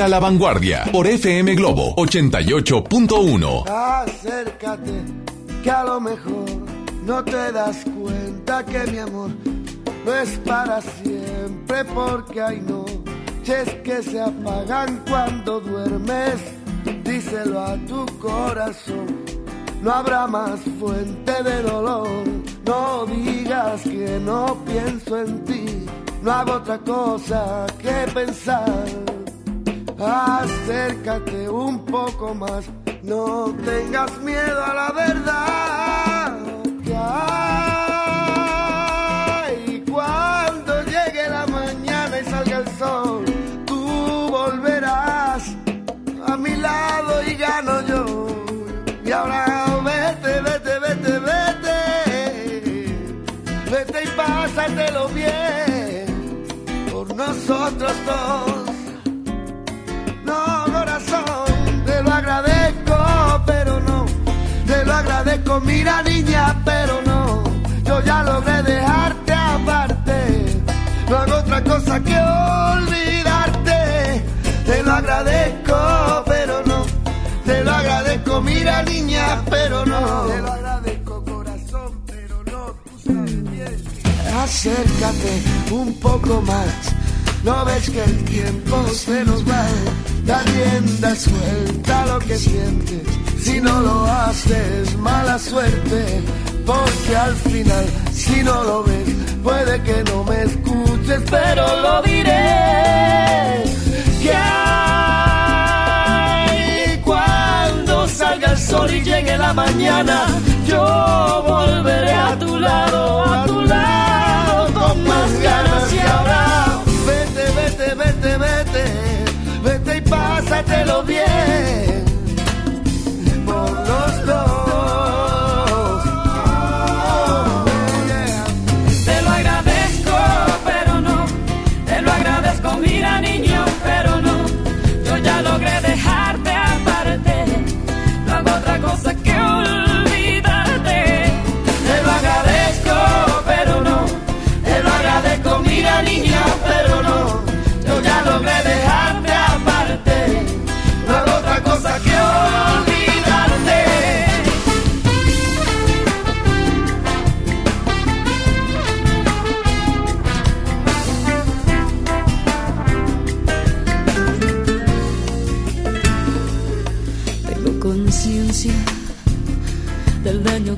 Ponte a la vanguardia por FM Globo 88.1. Acércate, que a lo mejor no te das cuenta que mi amor no es para siempre, porque hay noches que se apagan cuando duermes. Díselo a tu corazón, no habrá más fuente de dolor. No digas que no pienso en ti, no hago otra cosa que pensar. Acércate un poco más, no tengas miedo a la verdad. Que hay cuando llegue la mañana y salga el sol, tú volverás a mi lado y gano yo. Y ahora vete, vete, vete, vete, vete y pásatelo bien por nosotros dos. Mira niña, pero no. Yo ya logré dejarte aparte. No hago otra cosa que olvidarte. Te lo agradezco, pero no. Te lo agradezco, mira niña, pero no. Te lo agradezco, corazón, pero no. Tú sabes. Acércate un poco más. No ves que el tiempo se nos va. Da rienda suelta lo que sientes. Si no lo haces, mala suerte, porque al final, si no lo ves, puede que no me escuches, pero lo diré. Que hay cuando salga el sol y llegue la mañana, yo volveré a tu lado, a tu lado, con más ganas y ahora. Vete, vete, vete, vete, vete y pásatelo bien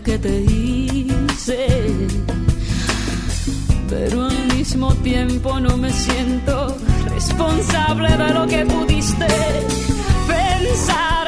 que te hice, pero al mismo tiempo no me siento responsable de lo que pudiste pensar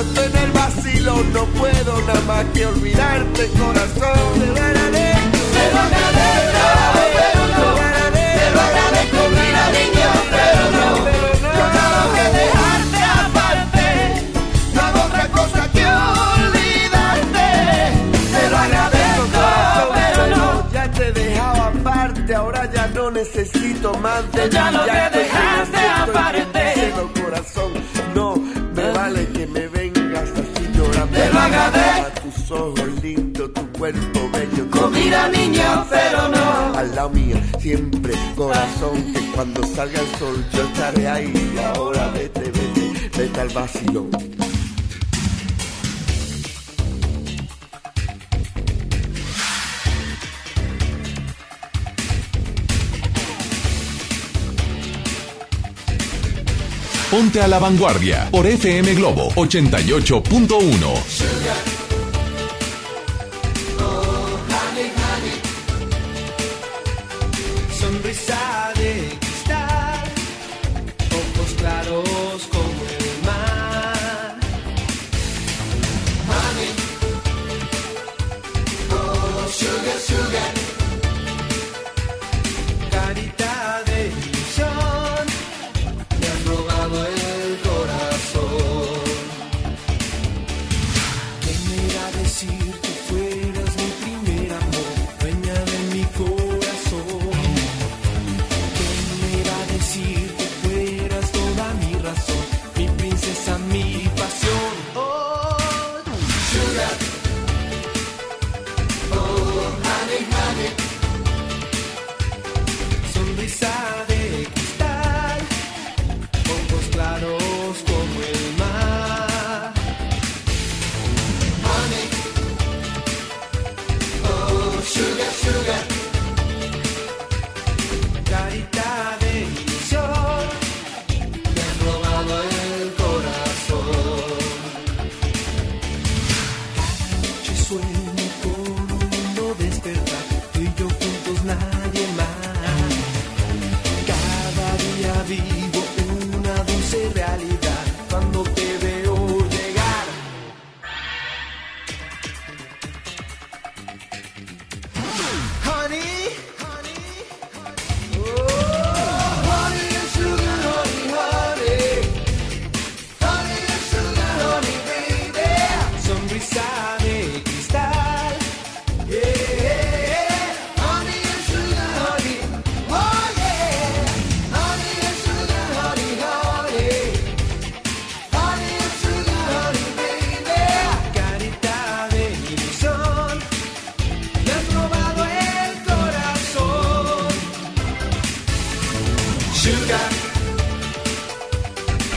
estoy en el vacilo, no puedo nada más que olvidarte, corazón. Te lo agradezco, te lo agradezco, pero no. Te lo agradezco, mira niño, pero no. Yo ya logré dejarte aparte. No hago otra cosa que olvidarte. Te lo agradezco, pero no. Ya te he dejado aparte, ahora ya no necesito más de ya ti, logré cuerpo bello. Mira niño, pero no. Al lado mío, siempre, corazón, que cuando salga el sol yo estaré ahí. Y ahora vete, vete, vete al vacilón. Ponte a la vanguardia por FM Globo 88.1.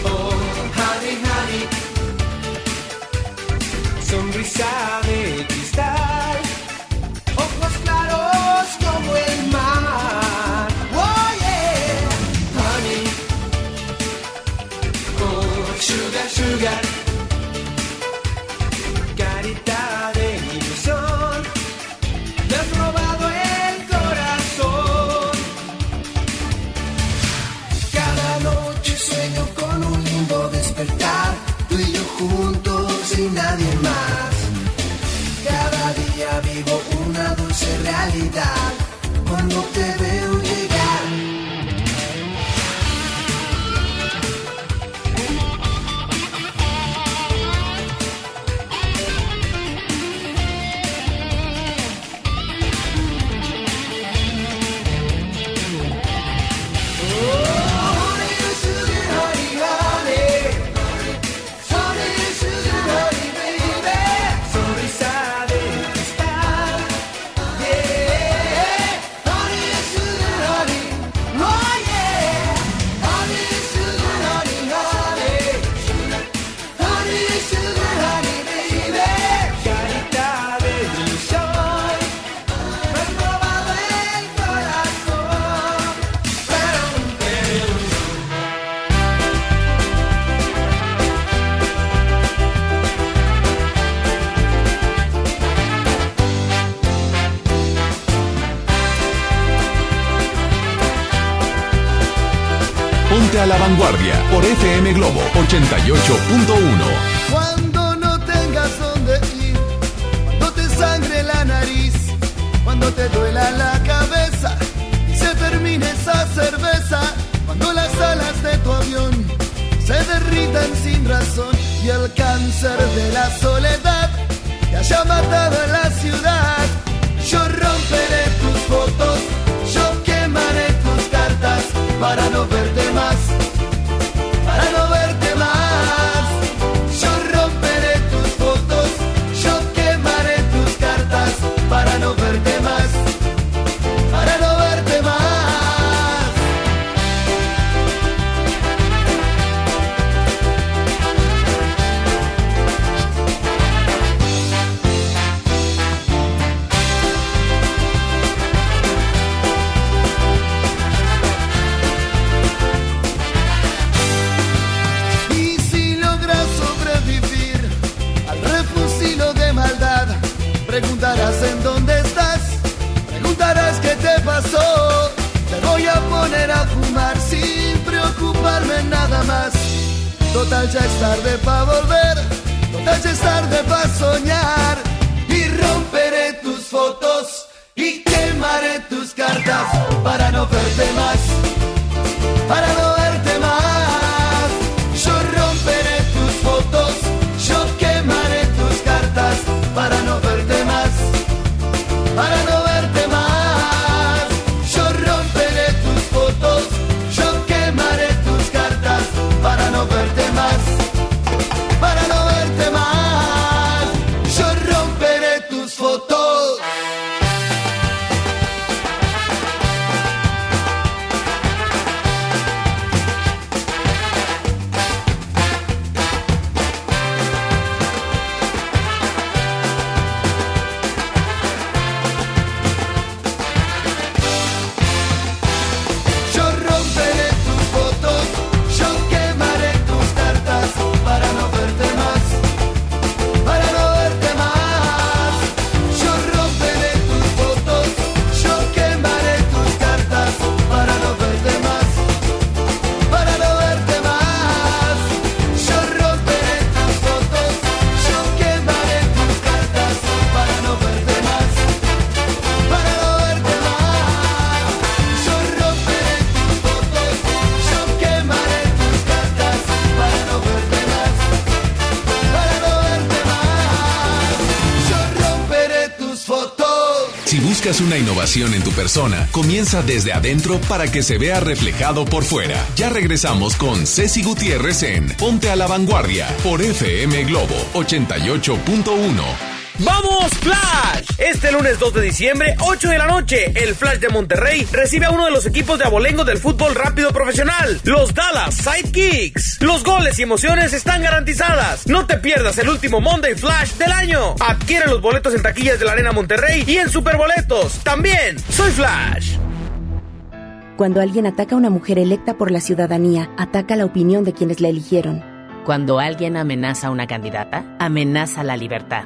Oh, honey, honey. Sonrisa de cristal. realidad. en tu persona comienza desde adentro para que se vea reflejado por fuera. Ya regresamos con Ceci Gutiérrez en Ponte a la Vanguardia por FM Globo 88.1. ¡Vamos, Flash! Este lunes 2 de diciembre, 8 de la noche, el Flash de Monterrey recibe a uno de los equipos de abolengo del fútbol rápido profesional, los Dallas Sidekicks. Los goles y emociones están garantizadas. No te pierdas el último Monday Flash del año. Adquiere los boletos en taquillas de la Arena Monterrey y en Superboletos. También, soy Flash. Cuando alguien ataca a una mujer electa por la ciudadanía, ataca la opinión de quienes la eligieron. Cuando alguien amenaza a una candidata, amenaza la libertad.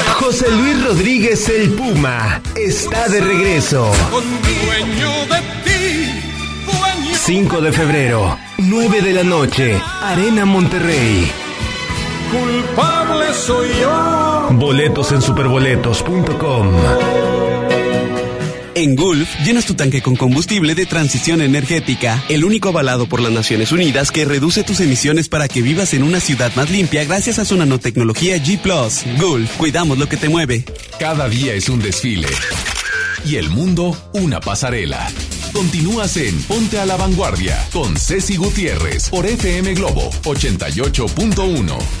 José Luis Rodríguez el Puma está de regreso. 5 de febrero, 9 de la noche, Arena Monterrey. Culpable soy yo. Boletos en superboletos.com. En Gulf, llenas tu tanque con combustible de transición energética, el único avalado por las Naciones Unidas que reduce tus emisiones para que vivas en una ciudad más limpia gracias a su nanotecnología G ⁇ Gulf, cuidamos lo que te mueve. Cada día es un desfile. Y el mundo, una pasarela. Continúas en Ponte a la Vanguardia con Ceci Gutiérrez por FM Globo 88.1.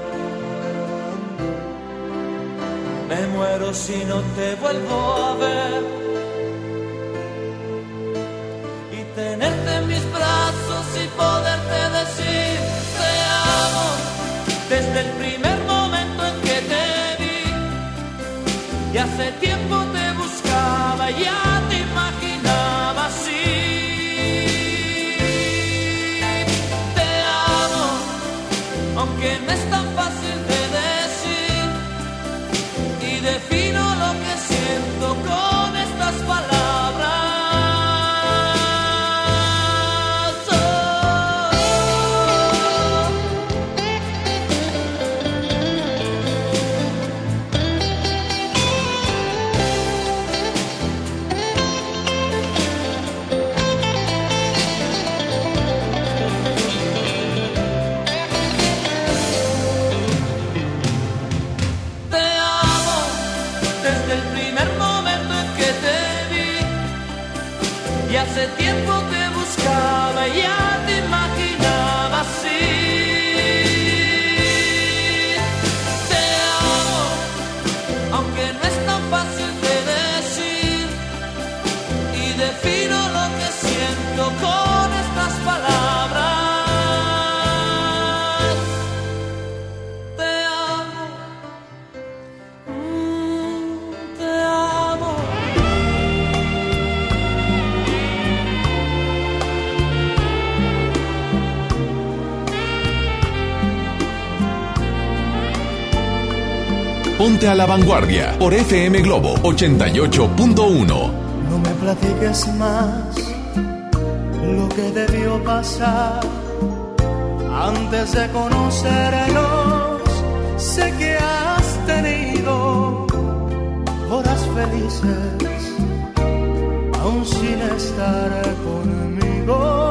Me muero si no te vuelvo a ver. Y tenerte en mis brazos y poderte decir te amo desde el primer no Ponte a la vanguardia por FM Globo 88.1. No me platiques más lo que debió pasar antes de conocernos. Sé que has tenido horas felices aún sin estar conmigo.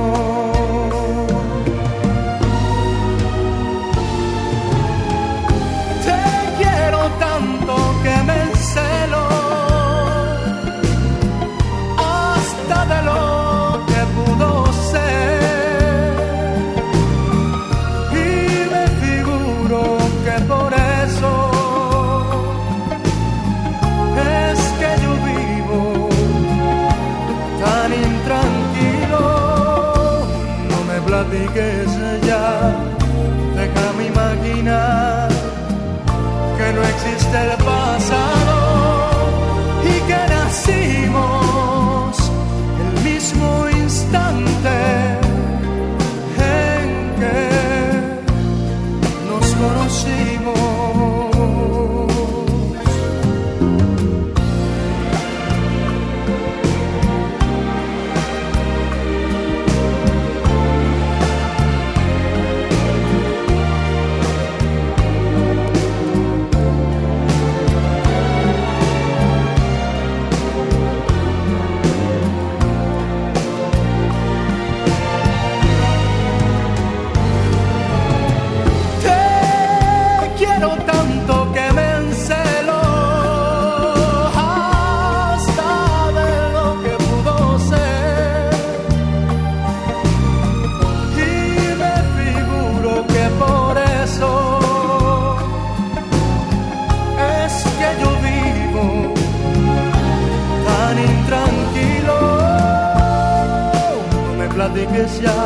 Platiques ya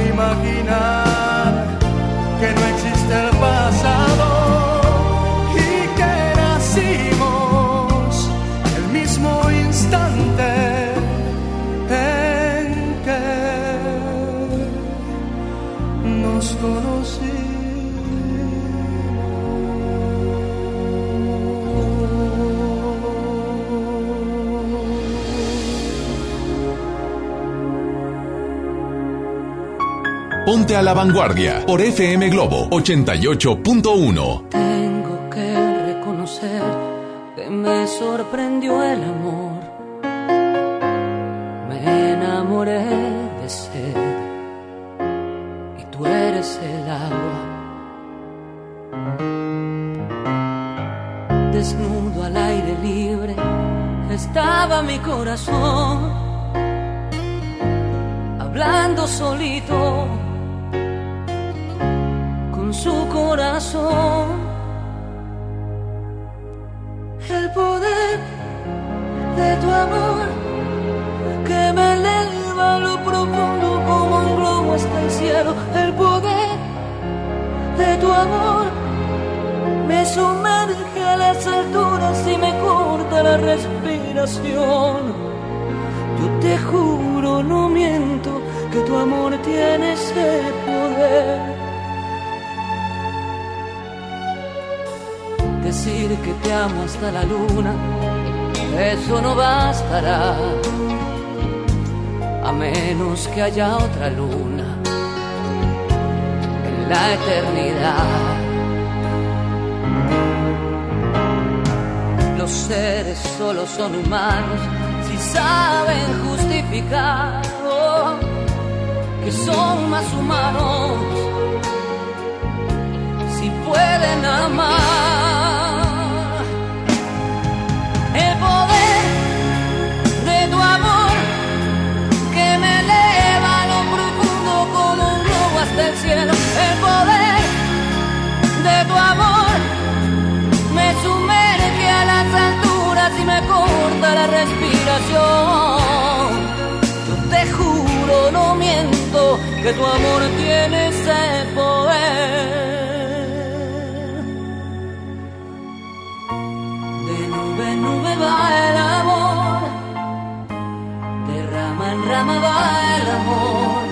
imaginar Ponte a la vanguardia por FM Globo 88.1. Tengo que reconocer que me sorprendió el amor. Me enamoré de sed y tú eres el agua Desnudo al aire libre estaba mi corazón, hablando solito su corazón. El poder de tu amor que me eleva a lo profundo como un globo hasta el cielo. El poder de tu amor me sumerge a las alturas y me corta la respiración. Yo te juro, no miento, que tu amor tiene ese poder. Decir que te amo hasta la luna, eso no bastará, a menos que haya otra luna en la eternidad. Los seres solo son humanos si saben justificar oh, que son más humanos si pueden amar. Respiración. Yo te juro, no miento, que tu amor tiene ese poder. De nube en nube va el amor, de rama en rama va el amor,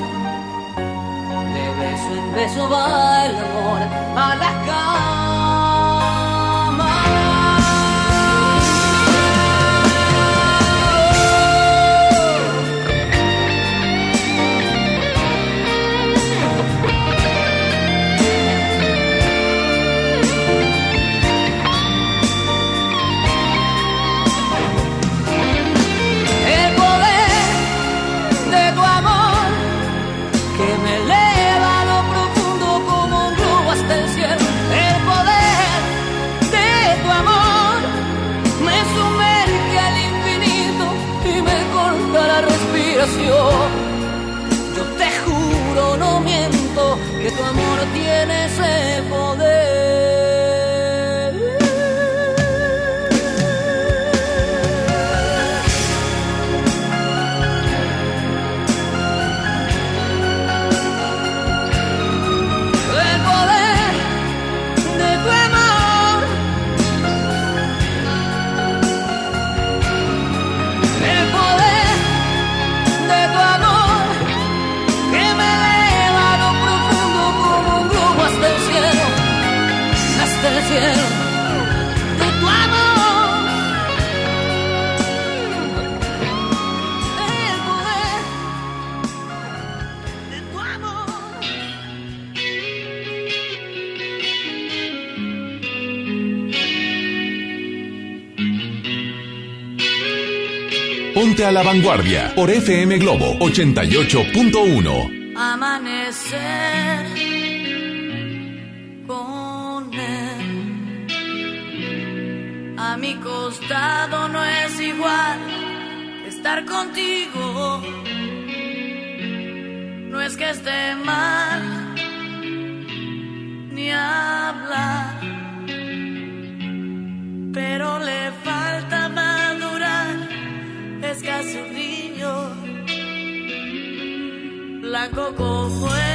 de beso en beso va el amor a la El Ponte a la vanguardia por FM Globo 88.1. Amanecer él a mi costado no es igual estar contigo. No es que esté mal ni hablar, pero le blanco como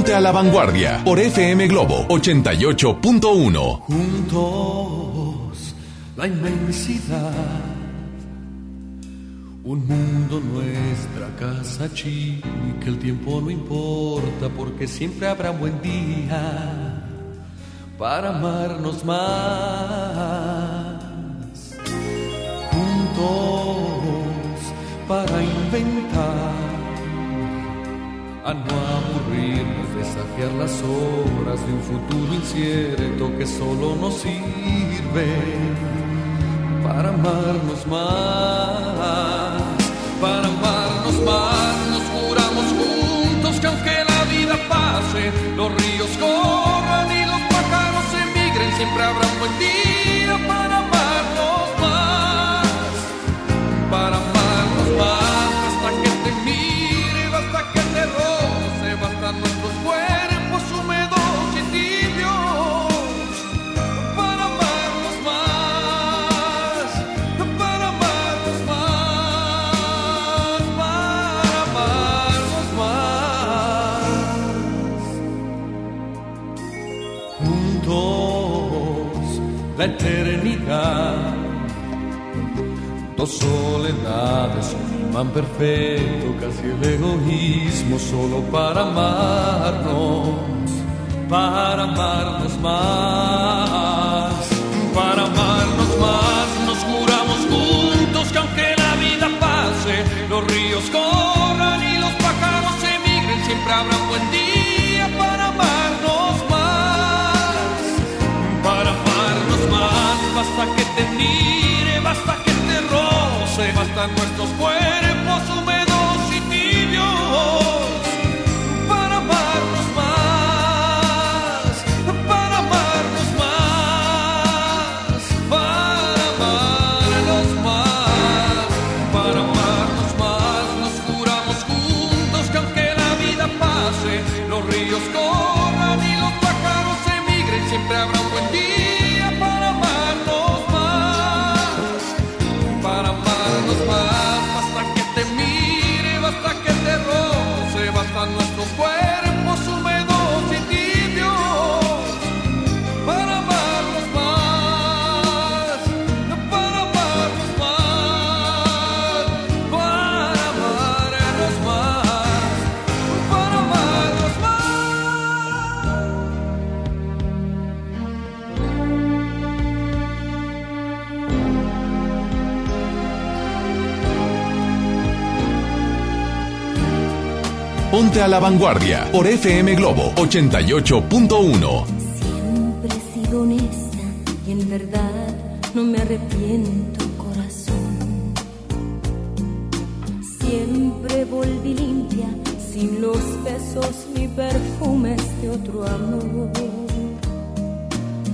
Ponte a la vanguardia por FM Globo 88.1. Juntos, la inmensidad. Un mundo nuestra casa chica, el tiempo no importa porque siempre habrá buen día para amarnos más. Juntos, para inventar a no aburrirnos, desafiar las horas de un futuro incierto que solo nos sirve para amarnos más, para amarnos más. Nos juramos juntos que aunque la vida pase, los ríos corran y los pájaros emigren, siempre habrá un buen día la eternidad Dos soledades, imán perfecto, casi el egoísmo solo para amarnos, para amarnos más, para amarnos más. Nos juramos juntos que aunque la vida pase, los ríos corran y los pájaros emigren, siempre habrá Basta que te mire, basta que te roce, bastan nuestros cuerpos húmedos Ponte a la vanguardia por FM Globo 88.1. Siempre he sido honesta y en verdad no me arrepiento, corazón. Siempre volví limpia, sin los besos ni perfumes de otro amor.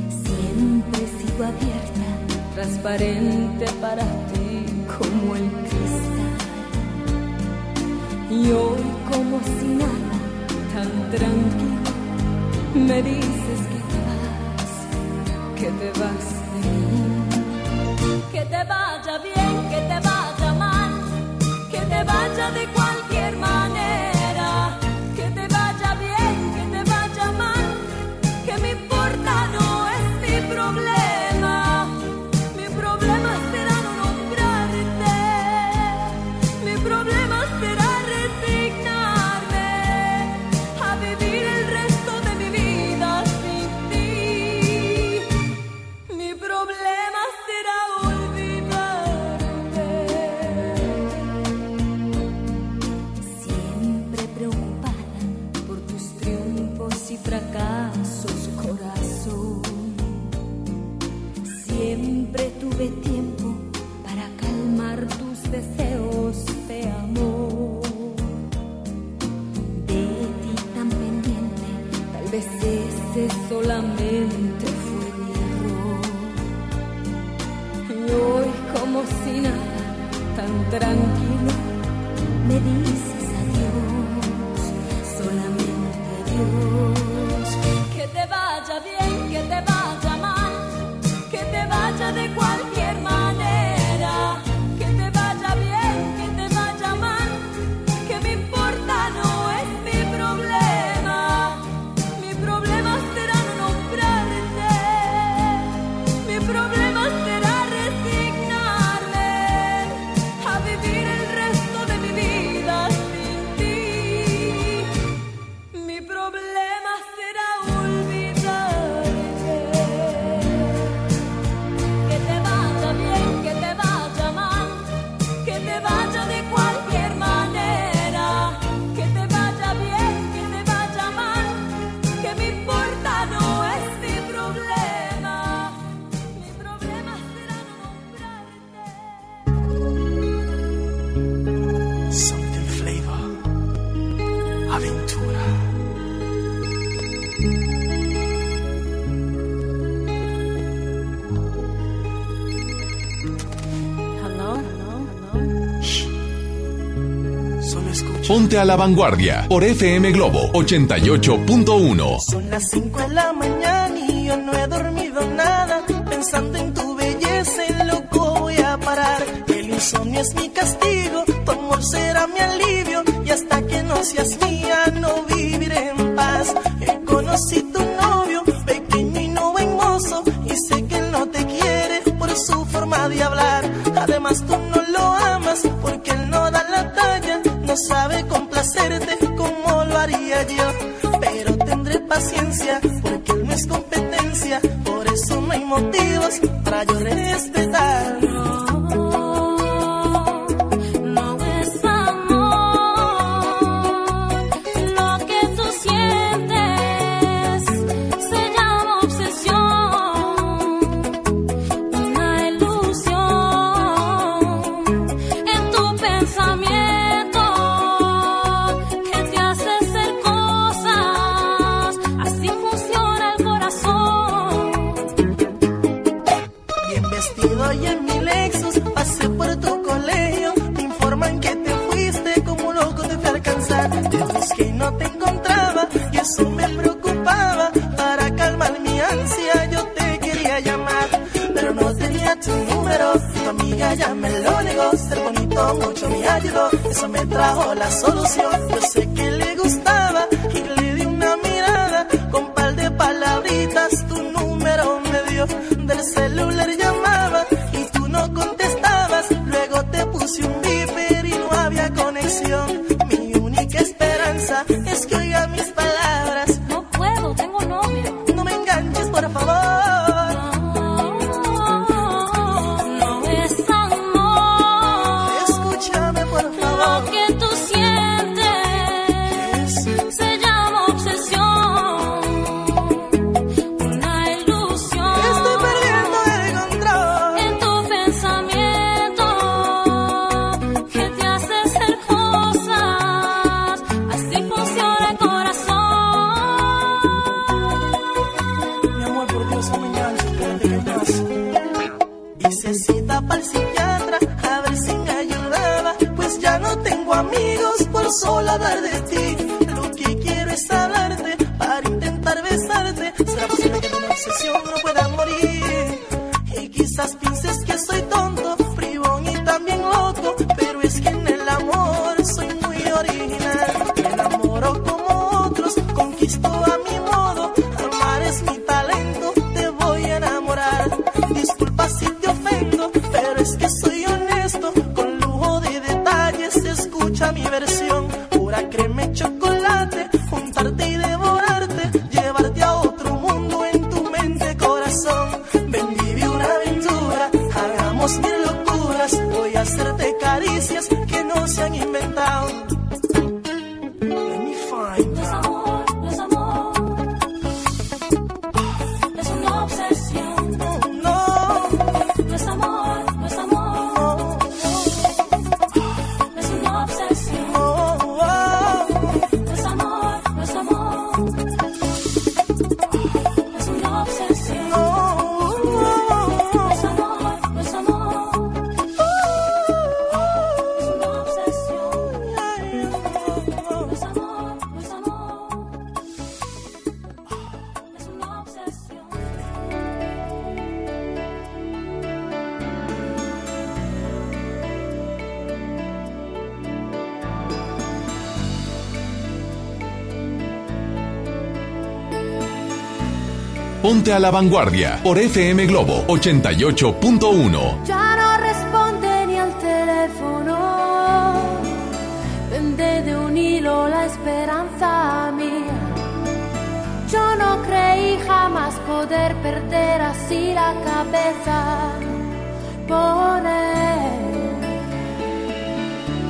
Siempre sigo abierta, transparente para ti como el y hoy como si nada, tan tranquilo, me dices que te vas, que te vas de mí. Que te vaya bien, que te vaya mal, que te vaya de cualquier Ponte a la vanguardia por FM Globo 88.1. Son las 5 de la mañana y yo no he dormido nada. Pensando en tu belleza, loco voy a parar. El insomnio es mi castigo, tu amor será mi alivio. Y hasta que no seas mía Ponte a la vanguardia por FM Globo 88.1. Ya no responde ni al teléfono. Vende de un hilo la esperanza mía. Yo no creí jamás poder perder así la cabeza. Poner.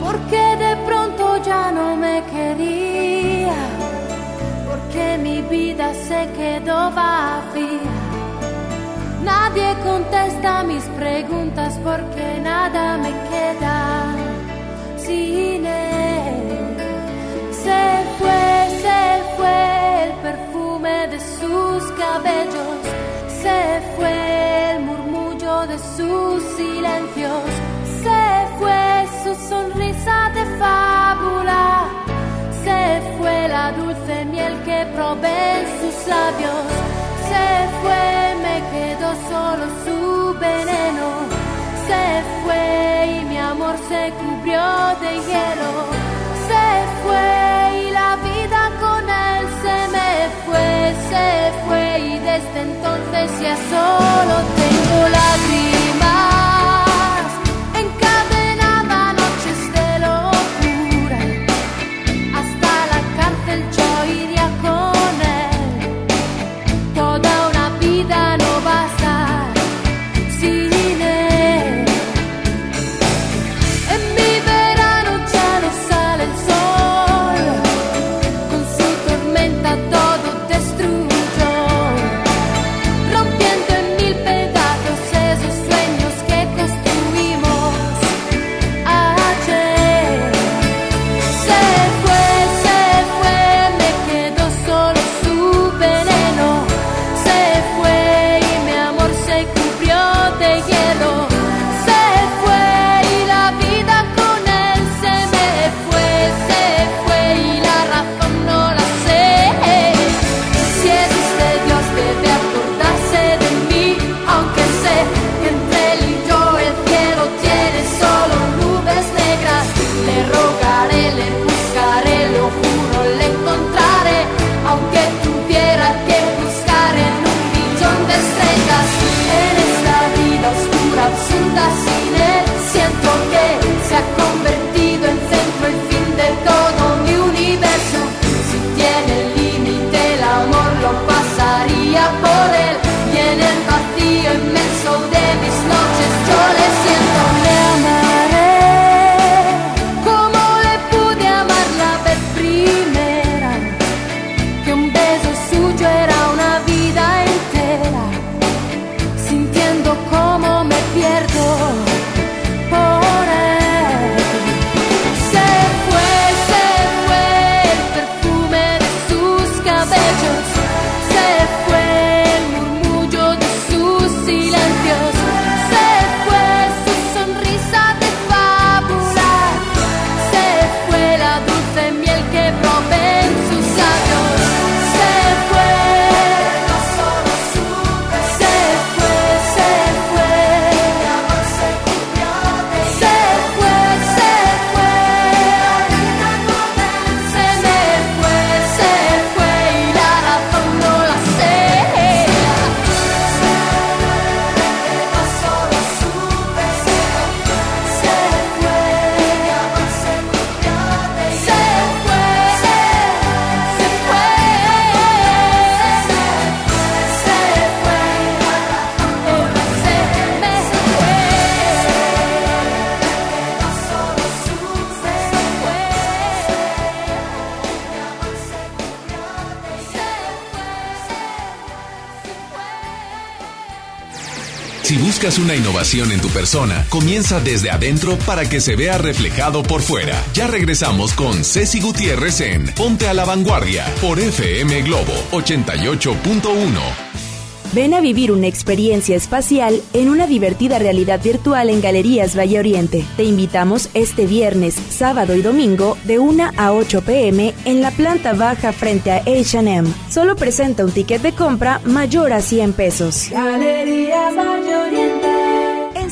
Porque de pronto ya no me quería que mi vida se quedó vacía. Nadie contesta mis preguntas porque nada me queda sin él. Se fue, se fue el perfume de sus cabellos, se fue el murmullo de sus silencios, se fue su sonrisa de fábula, se fue la de miel que probé en sus labios. Se fue, me quedó solo su veneno. Se fue y mi amor se cubrió de hielo. Se fue y la vida con él se me fue, se fue y desde entonces ya solo tengo lágrimas. Buscas una innovación en tu persona, comienza desde adentro para que se vea reflejado por fuera. Ya regresamos con Ceci Gutiérrez en Ponte a la Vanguardia por FM Globo 88.1. Ven a vivir una experiencia espacial en una divertida realidad virtual en Galerías Valle Oriente. Te invitamos este viernes, sábado y domingo de 1 a 8 pm en la planta baja frente a HM. Solo presenta un ticket de compra mayor a 100 pesos. Galerías Valle Oriente.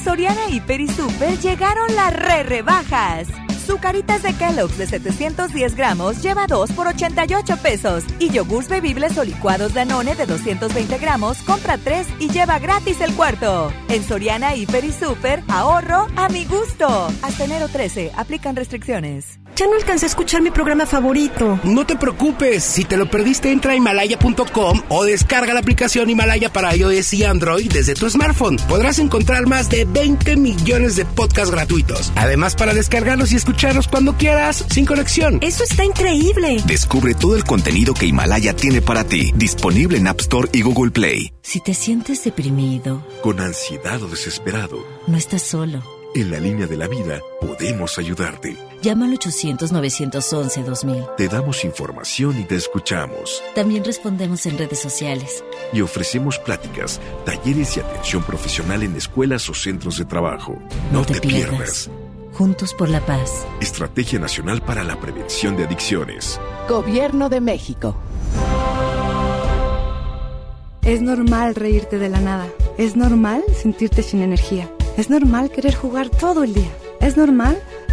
Soriana Hiper y Super llegaron las re rebajas. Zucaritas de Kellogg's de 710 gramos lleva 2 por 88 pesos. Y yogurts bebibles o licuados Danone de 220 gramos compra 3 y lleva gratis el cuarto. En Soriana Hiper y Super, ahorro a mi gusto. Hasta enero 13, aplican restricciones. Ya no alcancé a escuchar mi programa favorito. No te preocupes, si te lo perdiste entra a himalaya.com o descarga la aplicación Himalaya para iOS y Android desde tu smartphone. Podrás encontrar más de 20 millones de podcasts gratuitos. Además para descargarlos y escucharlos cuando quieras, sin conexión. Eso está increíble. Descubre todo el contenido que Himalaya tiene para ti, disponible en App Store y Google Play. Si te sientes deprimido, con ansiedad o desesperado, no estás solo. En la línea de la vida podemos ayudarte. Llama al 800-911-2000. Te damos información y te escuchamos. También respondemos en redes sociales. Y ofrecemos pláticas, talleres y atención profesional en escuelas o centros de trabajo. No, te, pierdas. Juntos por la paz. Estrategia Nacional para la Prevención de Adicciones. Gobierno de México. Es normal reírte de la nada. Es normal sentirte sin energía. Es normal querer jugar todo el día. Es normal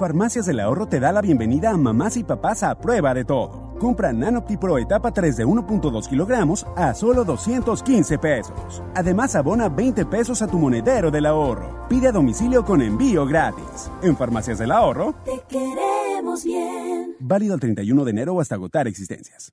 Farmacias del Ahorro te da la bienvenida a mamás y papás a prueba de todo. Compra Nanopti Pro etapa 3 de 1.2 kilogramos a solo 215 pesos. Además, abona 20 pesos a tu monedero del ahorro. Pide a domicilio con envío gratis. En Farmacias del Ahorro, te queremos bien. Válido el 31 de enero o hasta agotar existencias.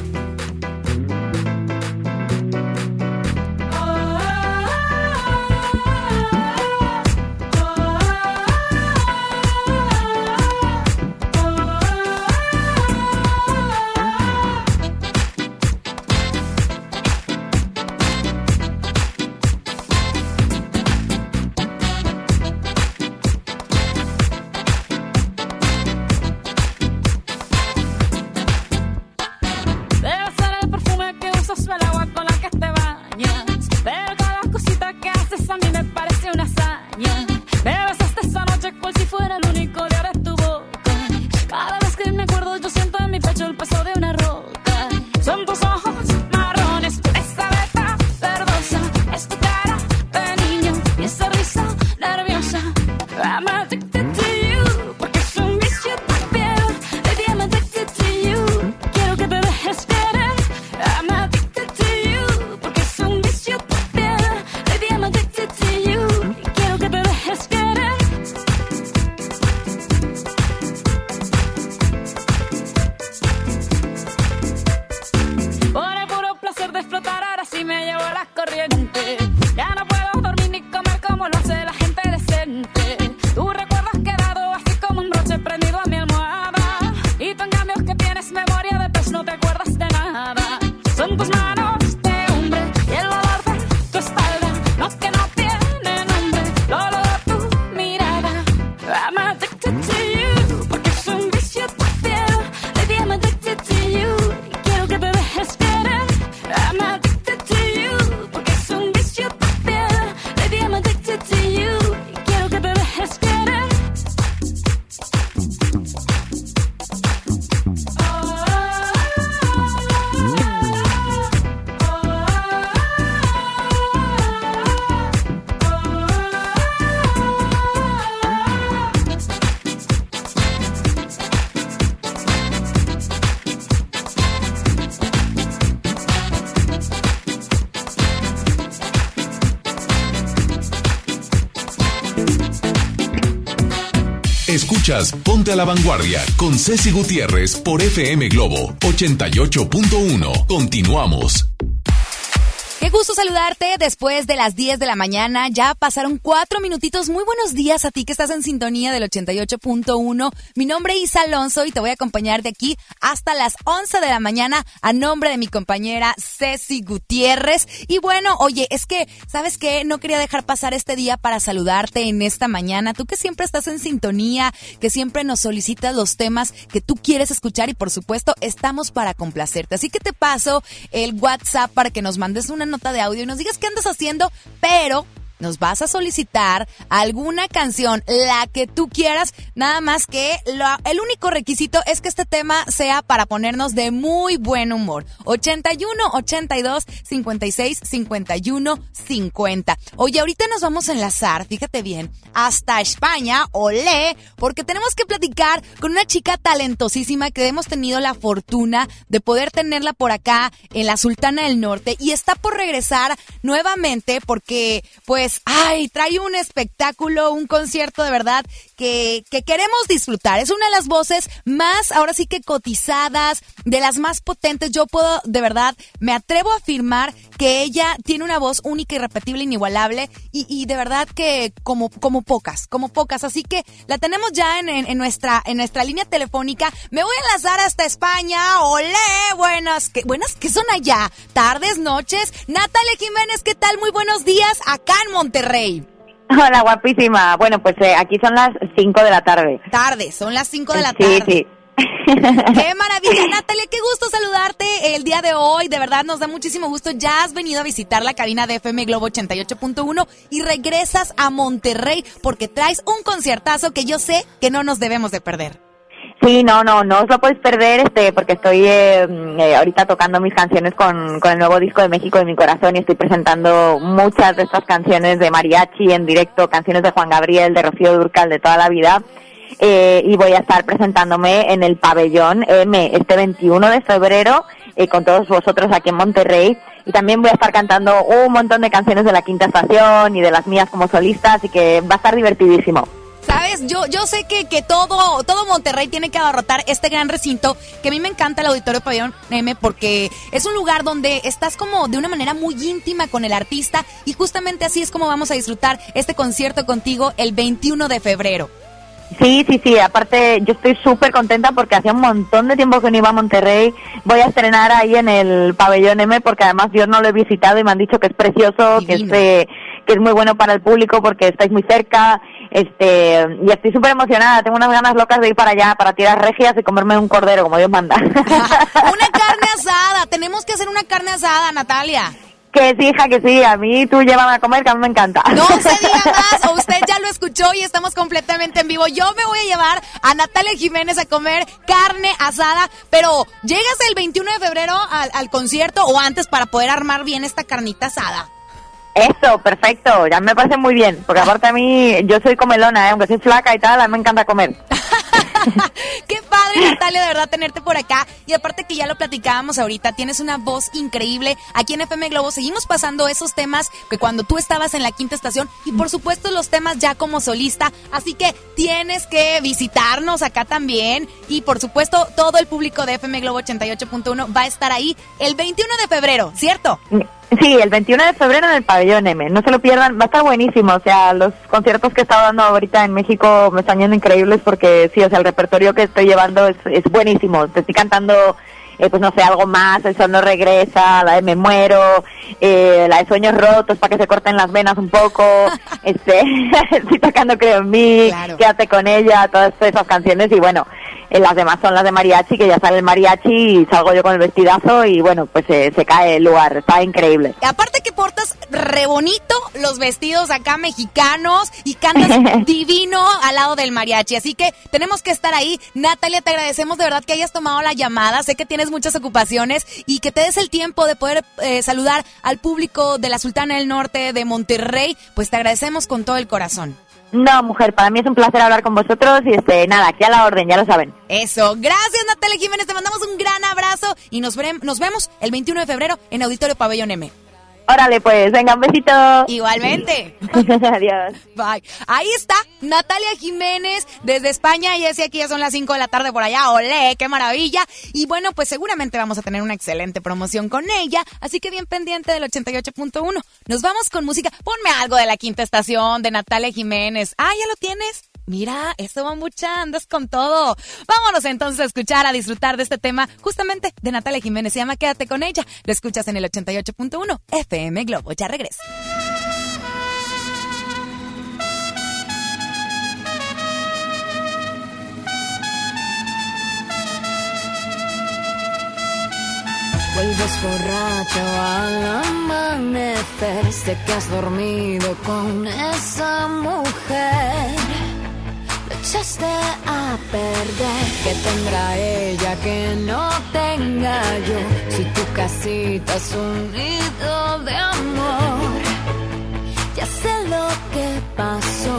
Ponte a la Vanguardia con Ceci Gutiérrez por FM Globo 88.1. Continuamos. Qué gusto saludarte después de las 10 de la mañana. Ya pasaron cuatro minutitos. Muy buenos días a ti que estás en sintonía del 88.1. Mi nombre es Isa Alonso y te voy a acompañar de aquí hasta las 11 de la mañana a nombre de mi compañera Ceci Gutiérrez. Y bueno, oye, es que, ¿sabes qué? No quería dejar pasar este día para saludarte en esta mañana. Tú que siempre estás en sintonía, que siempre nos solicitas los temas que tú quieres escuchar y por supuesto estamos para complacerte. Así que te paso el WhatsApp para que nos mandes una nota de audio y nos digas qué andas haciendo, pero nos vas a solicitar alguna canción, la que tú quieras, nada más que el único requisito es que este tema sea para ponernos de muy buen humor. 81 82 56 51 50. Oye, ahorita nos vamos a enlazar, fíjate bien, hasta España, olé, porque tenemos que platicar con una chica talentosísima que hemos tenido la fortuna de poder tenerla por acá en la Sultana del Norte y está por regresar nuevamente porque pues pues, ay, trae un espectáculo, un concierto de verdad que, que queremos disfrutar. Es una de las voces más, ahora sí que cotizadas, de las más potentes. Yo puedo, de verdad, me atrevo a afirmar que ella tiene una voz única, irrepetible, inigualable y, y de verdad que como, como pocas, como pocas. Así que la tenemos ya en, en, nuestra, en nuestra línea telefónica. Me voy a enlazar hasta España. ¡Olé! Buenas, buenas, ¿qué son allá? Tardes, noches. Natalia Jiménez, ¿qué tal? Muy buenos días acá en Monterrey. Hola, guapísima. Bueno, pues eh, aquí son las 5 de la tarde. Tarde, son las 5 de la tarde. Sí, sí. Qué maravilla, Natalia, qué gusto saludarte el día de hoy. De verdad nos da muchísimo gusto. Ya has venido a visitar la cabina de FM Globo 88.1 y regresas a Monterrey porque traes un conciertazo que yo sé que no nos debemos de perder. Sí, no, no, no os lo podéis perder, este, porque estoy eh, eh, ahorita tocando mis canciones con, con el nuevo disco de México de mi corazón y estoy presentando muchas de estas canciones de mariachi en directo, canciones de Juan Gabriel, de Rocío Durcal, de toda la vida. Eh, y voy a estar presentándome en el pabellón M este 21 de febrero eh, con todos vosotros aquí en Monterrey y también voy a estar cantando un montón de canciones de la quinta estación y de las mías como solista, así que va a estar divertidísimo. Sabes, yo, yo sé que, que todo, todo Monterrey tiene que abarrotar este gran recinto, que a mí me encanta el Auditorio Pabellón M porque es un lugar donde estás como de una manera muy íntima con el artista y justamente así es como vamos a disfrutar este concierto contigo el 21 de febrero. Sí, sí, sí, aparte yo estoy súper contenta porque hacía un montón de tiempo que no iba a Monterrey. Voy a estrenar ahí en el pabellón M porque además yo no lo he visitado y me han dicho que es precioso, que es, eh, que es muy bueno para el público porque estáis muy cerca. Este, y estoy súper emocionada, tengo unas ganas locas de ir para allá, para tirar regias y comerme un cordero como Dios manda. una carne asada, tenemos que hacer una carne asada, Natalia. Que sí, hija, que sí. A mí tú llévame a comer, que a mí me encanta. No se diga más, o usted ya lo escuchó y estamos completamente en vivo. Yo me voy a llevar a Natalia Jiménez a comer carne asada, pero ¿llegas el 21 de febrero al, al concierto o antes para poder armar bien esta carnita asada? Eso, perfecto, ya me parece muy bien, porque aparte a mí, yo soy comelona, ¿eh? aunque soy flaca y tal, a mí me encanta comer. Qué padre, Natalia, de verdad tenerte por acá. Y aparte que ya lo platicábamos ahorita, tienes una voz increíble. Aquí en FM Globo seguimos pasando esos temas que cuando tú estabas en la quinta estación y por supuesto los temas ya como solista. Así que tienes que visitarnos acá también. Y por supuesto todo el público de FM Globo 88.1 va a estar ahí el 21 de febrero, ¿cierto? Sí, el 21 de febrero en el pabellón M. No se lo pierdan, va a estar buenísimo. O sea, los conciertos que he estado dando ahorita en México me están yendo increíbles porque sí, o sea, el repertorio que estoy llevando es, es buenísimo. Te estoy cantando, eh, pues no sé, algo más, El sol no regresa, la de Me muero, eh, la de Sueños rotos para que se corten las venas un poco. este, estoy tocando Creo en mí, Quédate con ella, todas esas canciones y bueno, eh, las demás son las de mariachi, que ya sale el mariachi y salgo yo con el vestidazo y bueno, pues eh, se cae el lugar, está increíble. Aparte que portas re bonito los vestidos acá mexicanos y cantas divino al lado del mariachi, así que tenemos que estar ahí. Natalia, te agradecemos de verdad que hayas tomado la llamada, sé que tienes muchas ocupaciones y que te des el tiempo de poder eh, saludar al público de la Sultana del Norte de Monterrey, pues te agradecemos con todo el corazón. No, mujer, para mí es un placer hablar con vosotros y este, nada, aquí a la orden, ya lo saben. Eso, gracias Natalia Jiménez, te mandamos un gran abrazo y nos, nos vemos el 21 de febrero en Auditorio Pabellón M. Órale, pues, venga, un besito. Igualmente. Adiós. Bye. Ahí está Natalia Jiménez desde España. Y decía que ya son las 5 de la tarde por allá. ¡Olé! ¡Qué maravilla! Y bueno, pues seguramente vamos a tener una excelente promoción con ella. Así que bien pendiente del 88.1. Nos vamos con música. Ponme algo de la quinta estación de Natalia Jiménez. Ah, ya lo tienes. Mira, eso va mucha, andas con todo. Vámonos entonces a escuchar, a disfrutar de este tema justamente de Natalia Jiménez. Se llama Quédate con ella. Lo escuchas en el 88.1 FM Globo. Ya regreso. Vuelves borracho al amanecer, sé que has dormido con esa mujer. Echaste a perder, que tendrá ella que no tenga yo. Si tu casita es un nido de amor, ya sé lo que pasó.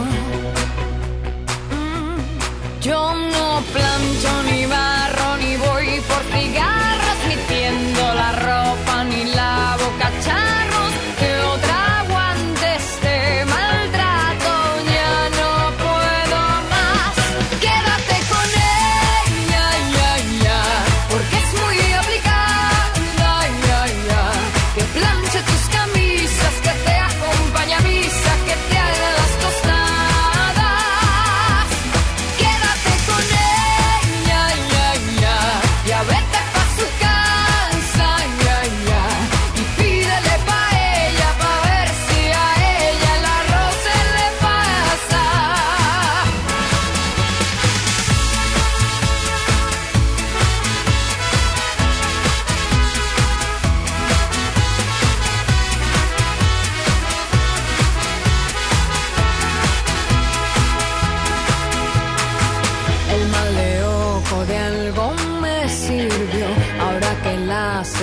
Mm, Yo no plancho ni barro ni voy por cigarros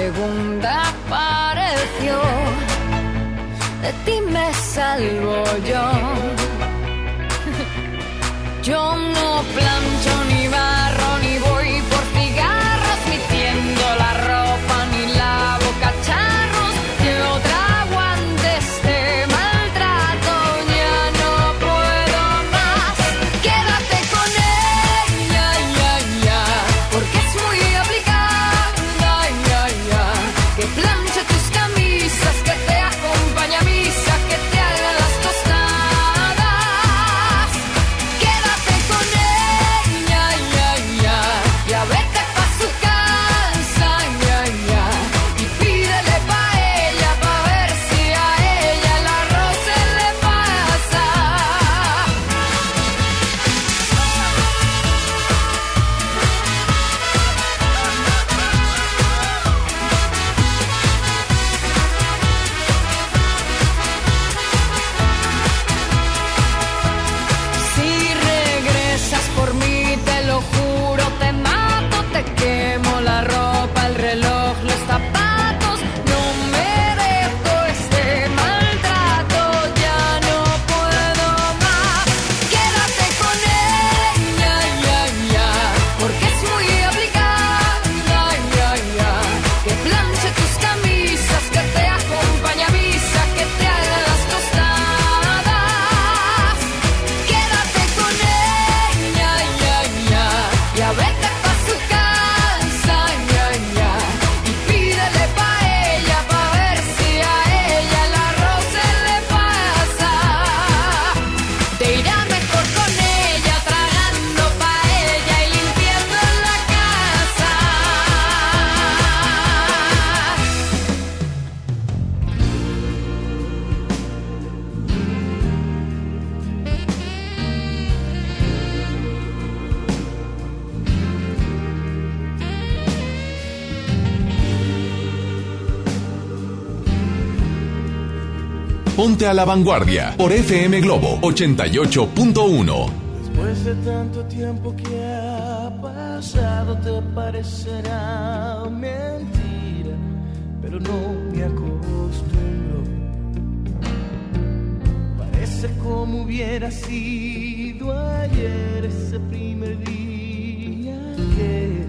segunda apareció. De ti me salvo yo. Yo no plancho a la vanguardia por FM Globo 88.1. Después de tanto tiempo que ha pasado te parecerá mentira, pero no me acostumbro. Parece como hubiera sido ayer ese primer día que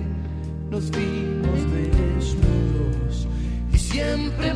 nos vimos desnudos y siempre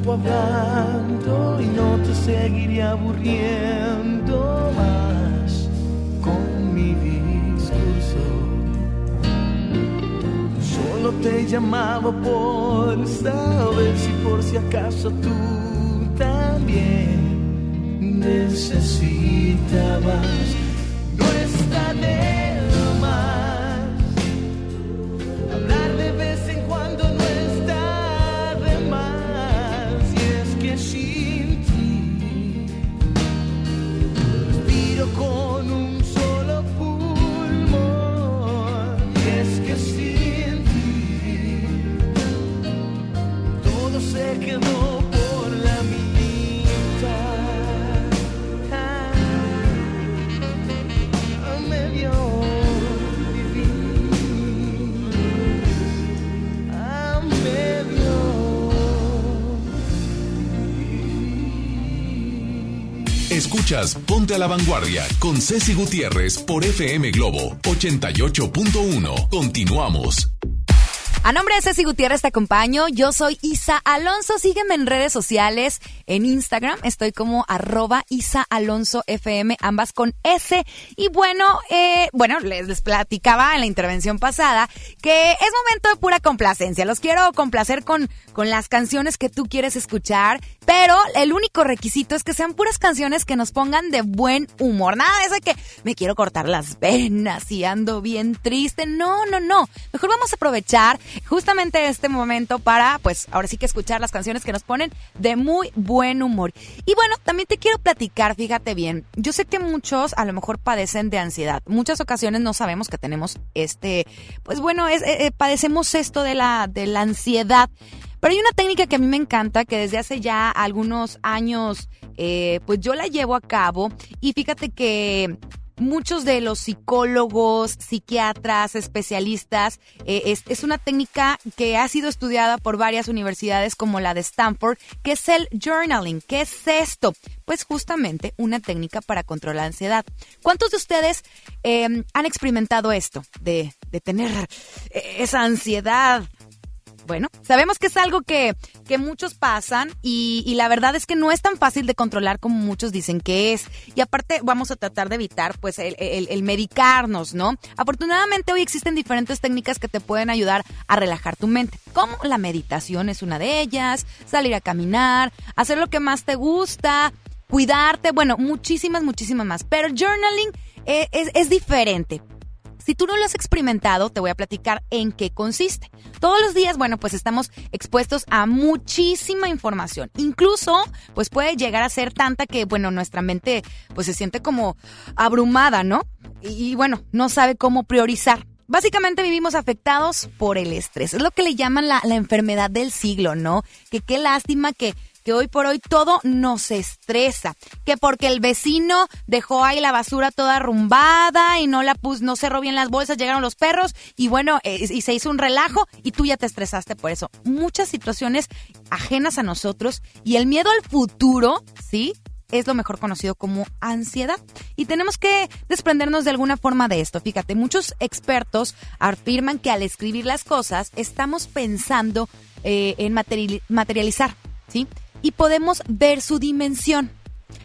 tiempo hablando y no te seguiré aburriendo más con mi discurso. Solo te llamaba por saber si por si acaso tú también necesitabas. A la Vanguardia con Ceci Gutiérrez por FM Globo 88.1. Continuamos. A nombre de Ceci Gutiérrez te acompaño. Yo soy Isa Alonso. Sígueme en redes sociales. En Instagram estoy como arroba Isa Alonso FM, ambas con S. Y bueno, eh, bueno, les, les platicaba en la intervención pasada que es momento de pura complacencia. Los quiero complacer con, con las canciones que tú quieres escuchar, pero el único requisito es que sean puras canciones que nos pongan de buen humor. Nada de eso que me quiero cortar las venas y ando bien triste. No, no, no. Mejor vamos a aprovechar justamente este momento para, pues, ahora sí que escuchar las canciones que nos ponen de muy buen humor. Y bueno, también te quiero platicar, fíjate bien, yo sé que muchos a lo mejor padecen de ansiedad. Muchas ocasiones no sabemos que tenemos este, pues bueno, es, eh, eh, padecemos esto de la, de la ansiedad. Pero hay una técnica que a mí me encanta, que desde hace ya algunos años, eh, pues yo la llevo a cabo. Y fíjate que muchos de los psicólogos, psiquiatras, especialistas, eh, es, es una técnica que ha sido estudiada por varias universidades como la de Stanford, que es el journaling. ¿Qué es esto? Pues justamente una técnica para controlar la ansiedad. ¿Cuántos de ustedes eh, han experimentado esto de, de tener eh, esa ansiedad? Bueno, sabemos que es algo que, que muchos pasan y, la verdad es que no es tan fácil de controlar como muchos dicen que es. Y aparte vamos a tratar de evitar pues el, medicarnos, ¿no? Afortunadamente hoy existen diferentes técnicas que te pueden ayudar a relajar tu mente, como la meditación es una de ellas, salir a caminar, hacer lo que más te gusta, cuidarte, bueno, muchísimas, muchísimas más. Pero journaling eh, es diferente. Si tú no lo has experimentado, te voy a platicar en qué consiste. Todos los días, bueno, pues estamos expuestos a muchísima información. Incluso, pues puede llegar a ser tanta que, bueno, nuestra mente pues se siente como abrumada, ¿no? Y, bueno, no sabe cómo priorizar. Básicamente vivimos afectados por el estrés. Es lo que le llaman la, la enfermedad del siglo, ¿no? Que qué lástima que que hoy por hoy todo nos estresa, que porque el vecino dejó ahí la basura toda arrumbada y no la pus, no cerró bien las bolsas, llegaron los perros y bueno, eh, y se hizo un relajo y tú ya te estresaste por eso. Muchas situaciones ajenas a nosotros y el miedo al futuro, ¿sí? es lo mejor conocido como ansiedad. Y tenemos que desprendernos de alguna forma de esto. Fíjate, muchos expertos afirman que al escribir las cosas estamos pensando eh, en materiali- materializar, ¿sí? Y podemos ver su dimensión.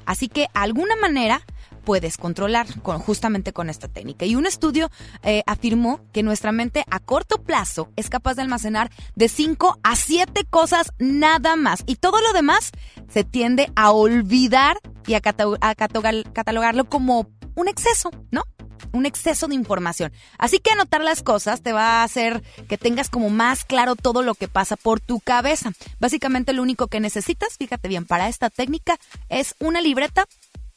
Así que, alguna manera, puedes controlar con, justamente con esta técnica. Y un estudio eh, afirmó que nuestra mente a corto plazo es capaz de almacenar de 5 a 7 cosas nada más. Y todo lo demás se tiende a olvidar y a, a catalogarlo como un exceso, ¿no? Un exceso de información. Así que anotar las cosas te va a hacer que tengas como más claro todo lo que pasa por tu cabeza. Básicamente lo único que necesitas, fíjate bien, para esta técnica es una libreta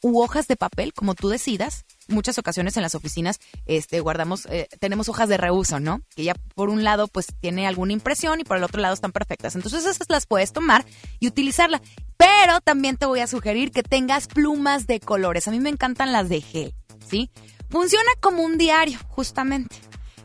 u hojas de papel, como tú decidas. Muchas ocasiones en las oficinas este, guardamos, eh, tenemos hojas de reuso, ¿no? Que ya por un lado pues tiene alguna impresión y por el otro lado están perfectas. Entonces esas las puedes tomar y utilizarla. Pero también te voy a sugerir que tengas plumas de colores. A mí me encantan las de gel, ¿sí? Funciona como un diario, justamente.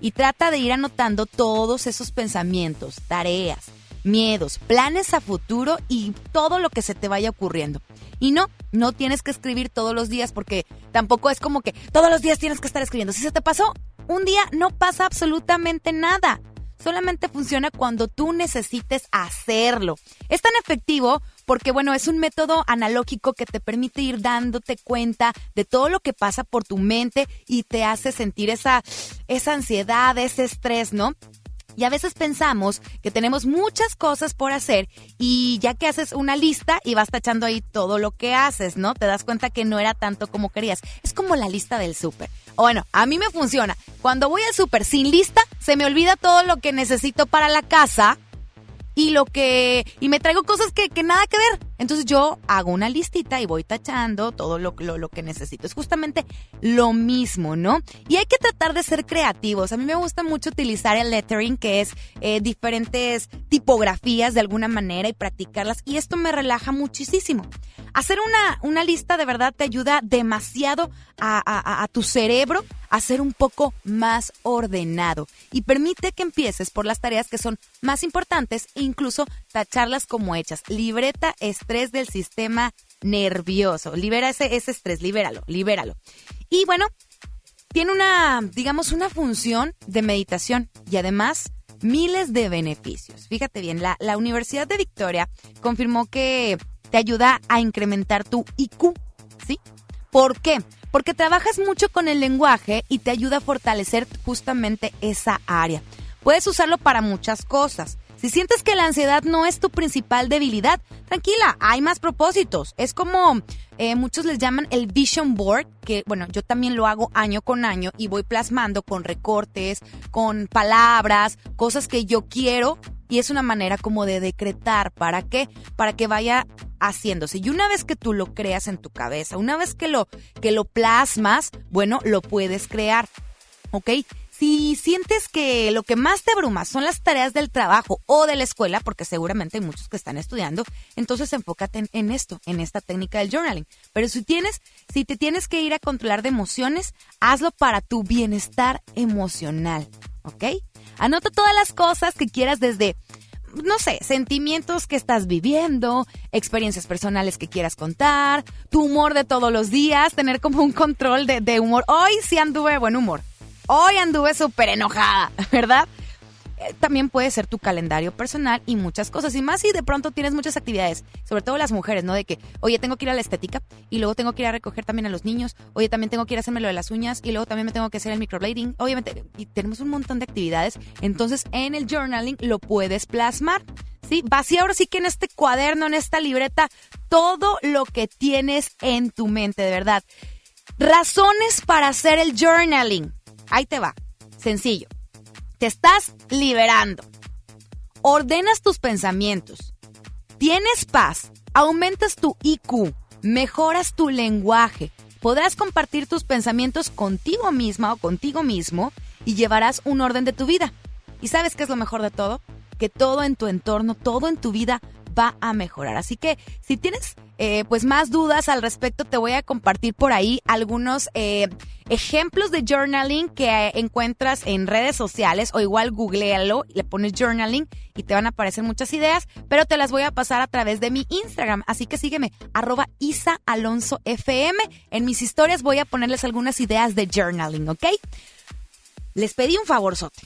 Y trata de ir anotando todos esos pensamientos, tareas, miedos, planes a futuro y todo lo que se te vaya ocurriendo. Y no, no tienes que escribir todos los días porque tampoco es como que todos los días tienes que estar escribiendo. Si se te pasó un día, no pasa absolutamente nada. Solamente funciona cuando tú necesites hacerlo. Es tan efectivo porque, bueno, es un método analógico que te permite ir dándote cuenta de todo lo que pasa por tu mente y te hace sentir esa, esa ansiedad, ese estrés, ¿no? Y a veces pensamos que tenemos muchas cosas por hacer y ya que haces una lista y vas tachando ahí todo lo que haces, ¿no? Te das cuenta que no era tanto como querías. Es como la lista del súper. Bueno, a mí me funciona. Cuando voy al súper sin lista, se me olvida todo lo que necesito para la casa y lo que y me traigo cosas que, que nada que ver. Entonces yo hago una listita y voy tachando todo lo, lo, lo que necesito. Es justamente lo mismo, ¿no? Y hay que tratar de ser creativos. A mí me gusta mucho utilizar el lettering, que es eh, diferentes tipografías de alguna manera y practicarlas. Y esto me relaja muchísimo. Hacer una, una lista de verdad te ayuda demasiado a, a- a tu cerebro a ser un poco más ordenado y permite que empieces por las tareas que son más importantes e incluso tacharlas como hechas. Libreta estrés del sistema nervioso. Libera ese, ese estrés, libéralo, libéralo. Y bueno, tiene una, digamos, una función de meditación y además miles de beneficios. Fíjate bien, la, la Universidad de Victoria confirmó que te ayuda a incrementar tu IQ, ¿sí? ¿Por qué? Porque trabajas mucho con el lenguaje y te ayuda a fortalecer justamente esa área. Puedes usarlo para muchas cosas. Si sientes que la ansiedad no es tu principal debilidad, tranquila, hay más propósitos. Es como eh, muchos les llaman el vision board, que bueno, yo también lo hago año con año y voy plasmando con recortes, con palabras, cosas que yo quiero y es una manera como de decretar. ¿Para qué? Para que vaya haciéndose. Y una vez que tú lo creas en tu cabeza, una vez que lo, que lo plasmas, bueno, lo puedes crear. ¿Ok? Si sientes que lo que más te abruma son las tareas del trabajo o de la escuela, porque seguramente hay muchos que están estudiando, entonces enfócate en, en esto, en esta técnica del journaling. Pero si tienes, si te tienes que ir a controlar de emociones, hazlo para tu bienestar emocional, ¿ok? Anota todas las cosas que quieras desde no sé, sentimientos que estás viviendo, experiencias personales que quieras contar, tu humor de todos los días, tener como un control de, humor. Hoy sí anduve buen humor. Hoy anduve súper enojada, ¿verdad? Eh, También puede ser tu calendario personal y muchas cosas. Y más si de pronto tienes muchas actividades, sobre todo las mujeres, ¿no? De que, oye, tengo que ir a la estética y luego tengo que ir a recoger también a los niños. Oye, también tengo que ir a hacerme lo de las uñas y luego también me tengo que hacer el microblading. Obviamente, y tenemos un montón de actividades. Entonces, en el journaling lo puedes plasmar. ¿Sí? Vacía ahora sí que en este cuaderno, en esta libreta, todo lo que tienes en tu mente, de verdad. Razones para hacer el journaling. Ahí te va. Sencillo. Te estás liberando. Ordenas tus pensamientos. Tienes paz. Aumentas tu IQ. Mejoras tu lenguaje. Podrás compartir tus pensamientos contigo misma o contigo mismo y llevarás un orden de tu vida. ¿Y sabes qué es lo mejor de todo? Que todo en tu entorno, todo en tu vida va a mejorar. Así que si tienes eh, pues más dudas al respecto, te voy a compartir por ahí algunos eh, ejemplos de journaling que encuentras en redes sociales o igual googlealo, le pones journaling y te van a aparecer muchas ideas, pero te las voy a pasar a través de mi Instagram. Así que sígueme, arroba Isa Alonso. En mis historias voy a ponerles algunas ideas de journaling, ¿ok? Les pedí un favorzote.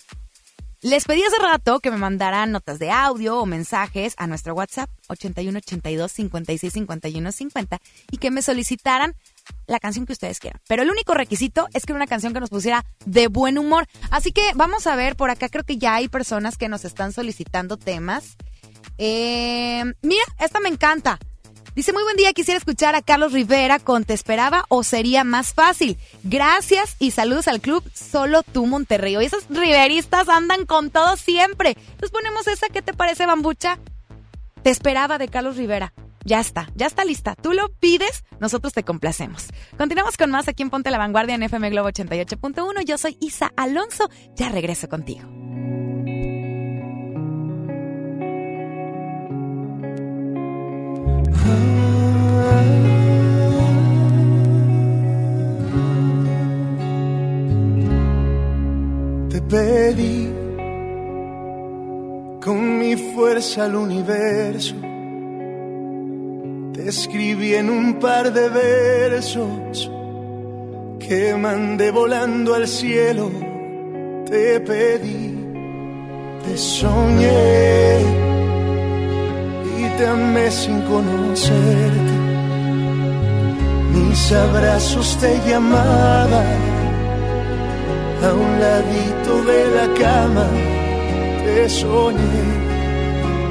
Les pedí hace rato que me mandaran notas de audio o mensajes a nuestro WhatsApp 81 82 56 51 50 y que me solicitaran la canción que ustedes quieran. Pero el único requisito es que era una canción que nos pusiera de buen humor. Así que vamos a ver, por acá creo que ya hay personas que nos están solicitando temas. Eh, mira, esta me encanta. Dice, muy buen día, quisiera escuchar a Carlos Rivera con Te esperaba o sería más fácil. Gracias y saludos al club Solo tú Monterrey. Hoy esos riveristas andan con todo siempre. Entonces ponemos esa, ¿qué te parece, bambucha? Te esperaba de Carlos Rivera. Ya está, ya está lista. Tú lo pides, nosotros te complacemos. Continuamos con más aquí en Ponte la Vanguardia en FM Globo 88.1. Yo soy Isa Alonso. Ya regreso contigo. Te pedí con mi fuerza al universo. Te escribí en un par de versos que mandé volando al cielo. Te pedí, te soñé amé sin conocerte. Mis abrazos te llamaban a un ladito de la cama te soñé,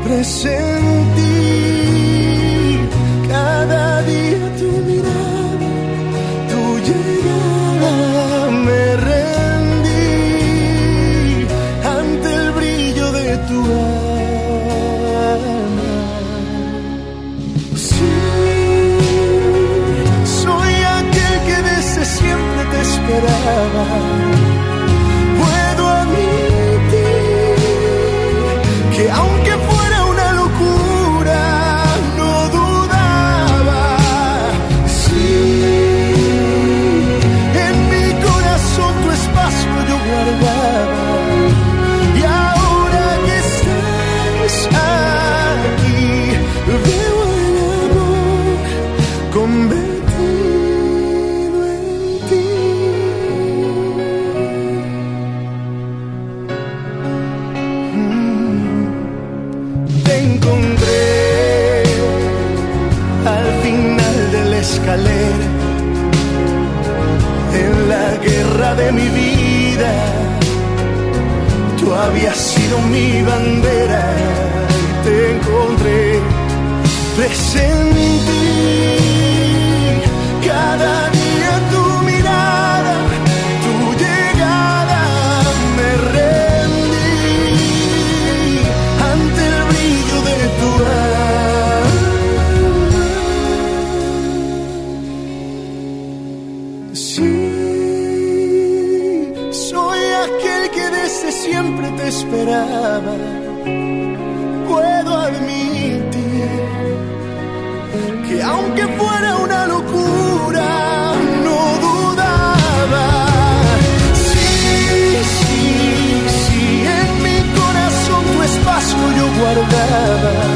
presentí cada te tú habías sido mi bandera y te encontré presentí cada Puedo admitir que aunque fuera una locura, no dudaba. Sí, sí, sí, en mi corazón tu espacio yo guardaba.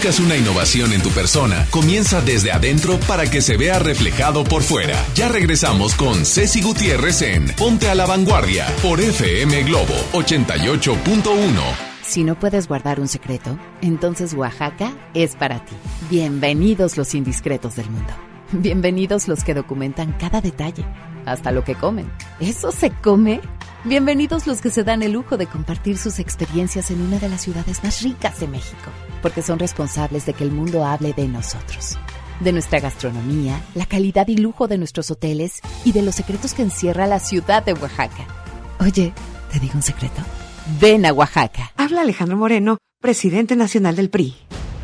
Buscas una innovación en tu persona, comienza desde adentro para que se vea reflejado por fuera. Ya regresamos con Ceci Gutiérrez en Ponte a la Vanguardia por FM Globo 88.1. Si no puedes guardar un secreto, entonces Oaxaca es para ti. Bienvenidos los indiscretos del mundo. Bienvenidos los que documentan cada detalle, hasta lo que comen. ¿Eso se come? Bienvenidos los que se dan el lujo de compartir sus experiencias en una de las ciudades más ricas de México, porque son responsables de que el mundo hable de nosotros, de nuestra gastronomía, la calidad y lujo de nuestros hoteles y de los secretos que encierra la ciudad de Oaxaca. Oye, ¿te digo un secreto? Ven a Oaxaca. Habla Alejandro Moreno, presidente nacional del PRI.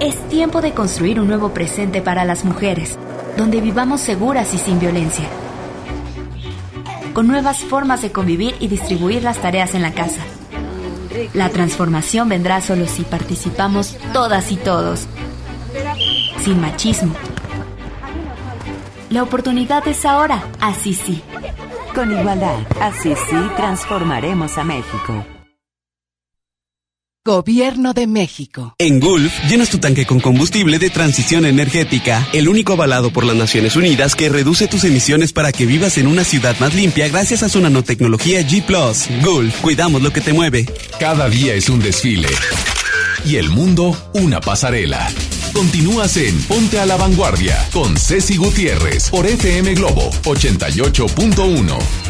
Es tiempo de construir un nuevo presente para las mujeres, donde vivamos seguras y sin violencia. Con nuevas formas de convivir y distribuir las tareas en la casa. La transformación vendrá solo si participamos todas y todos, sin machismo. La oportunidad es ahora, así sí. Con igualdad, así sí transformaremos a México. Gobierno de México. En Gulf, llenas tu tanque con combustible de transición energética, el único avalado por las Naciones Unidas que reduce tus emisiones para que vivas en una ciudad más limpia gracias a su nanotecnología G ⁇ Gulf, cuidamos lo que te mueve. Cada día es un desfile. Y el mundo, una pasarela. Continúas en Ponte a la Vanguardia con Ceci Gutiérrez por FM Globo 88.1.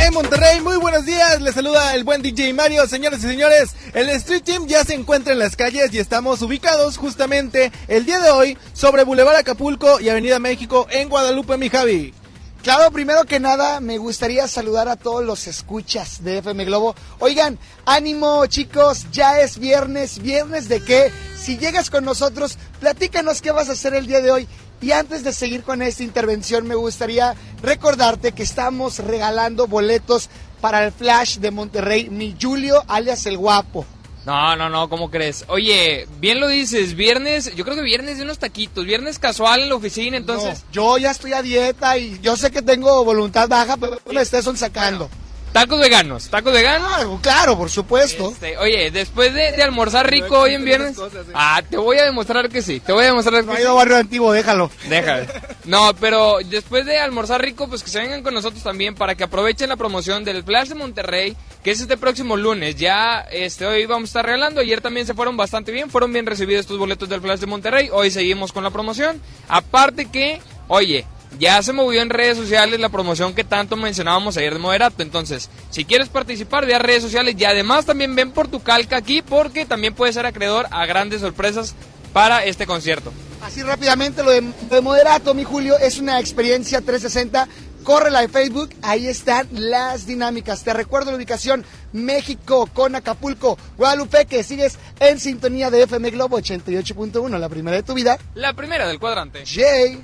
En Monterrey, muy buenos días. Les saluda el buen DJ Mario. Señores y señores, el Street Team ya se encuentra en las calles y estamos ubicados justamente el día de hoy sobre Boulevard Acapulco y Avenida México en Guadalupe, mi Javi. Claro, primero que nada me gustaría saludar a todos los escuchas de FM Globo. Oigan, ánimo chicos, ya es viernes. ¿Viernes de qué? Si llegas con nosotros, platícanos qué vas a hacer el día de hoy. Y antes de seguir con esta intervención, me gustaría recordarte que estamos regalando boletos para el Flash de Monterrey, mi Julio, alias el Guapo. No, no, no, ¿cómo crees? Oye, bien lo dices, viernes, yo creo que viernes de unos taquitos, viernes casual en la oficina, entonces... No, yo ya estoy a dieta y yo sé que tengo voluntad baja, pero me estés sacando. Tacos veganos, tacos veganos. Claro, por supuesto. Este, oye, después de, almorzar rico hoy en viernes. Ah, te voy a demostrar que sí. Te voy a demostrar que no sí. barrio antiguo, déjalo. Déjalo. No, pero después de almorzar rico, pues que se vengan con nosotros también para que aprovechen la promoción del Flash de Monterrey, que es este próximo lunes. Ya este hoy vamos a estar regalando. Ayer también se fueron bastante bien, fueron bien recibidos estos boletos del Flash de Monterrey. Hoy seguimos con la promoción. Aparte que, oye, ya se movió en redes sociales la promoción que tanto mencionábamos ayer de Moderato. Entonces, si quieres participar, ve a redes sociales y además también ven por tu calca aquí porque también puedes ser acreedor a grandes sorpresas para este concierto. Así rápidamente, lo de, Moderato, mi Julio, es una experiencia 360. Córrela de Facebook, ahí están las dinámicas. Te recuerdo la ubicación México con Acapulco, Guadalupe, que sigues en sintonía de FM Globo 88.1, la primera de tu vida. La primera del cuadrante. Jay.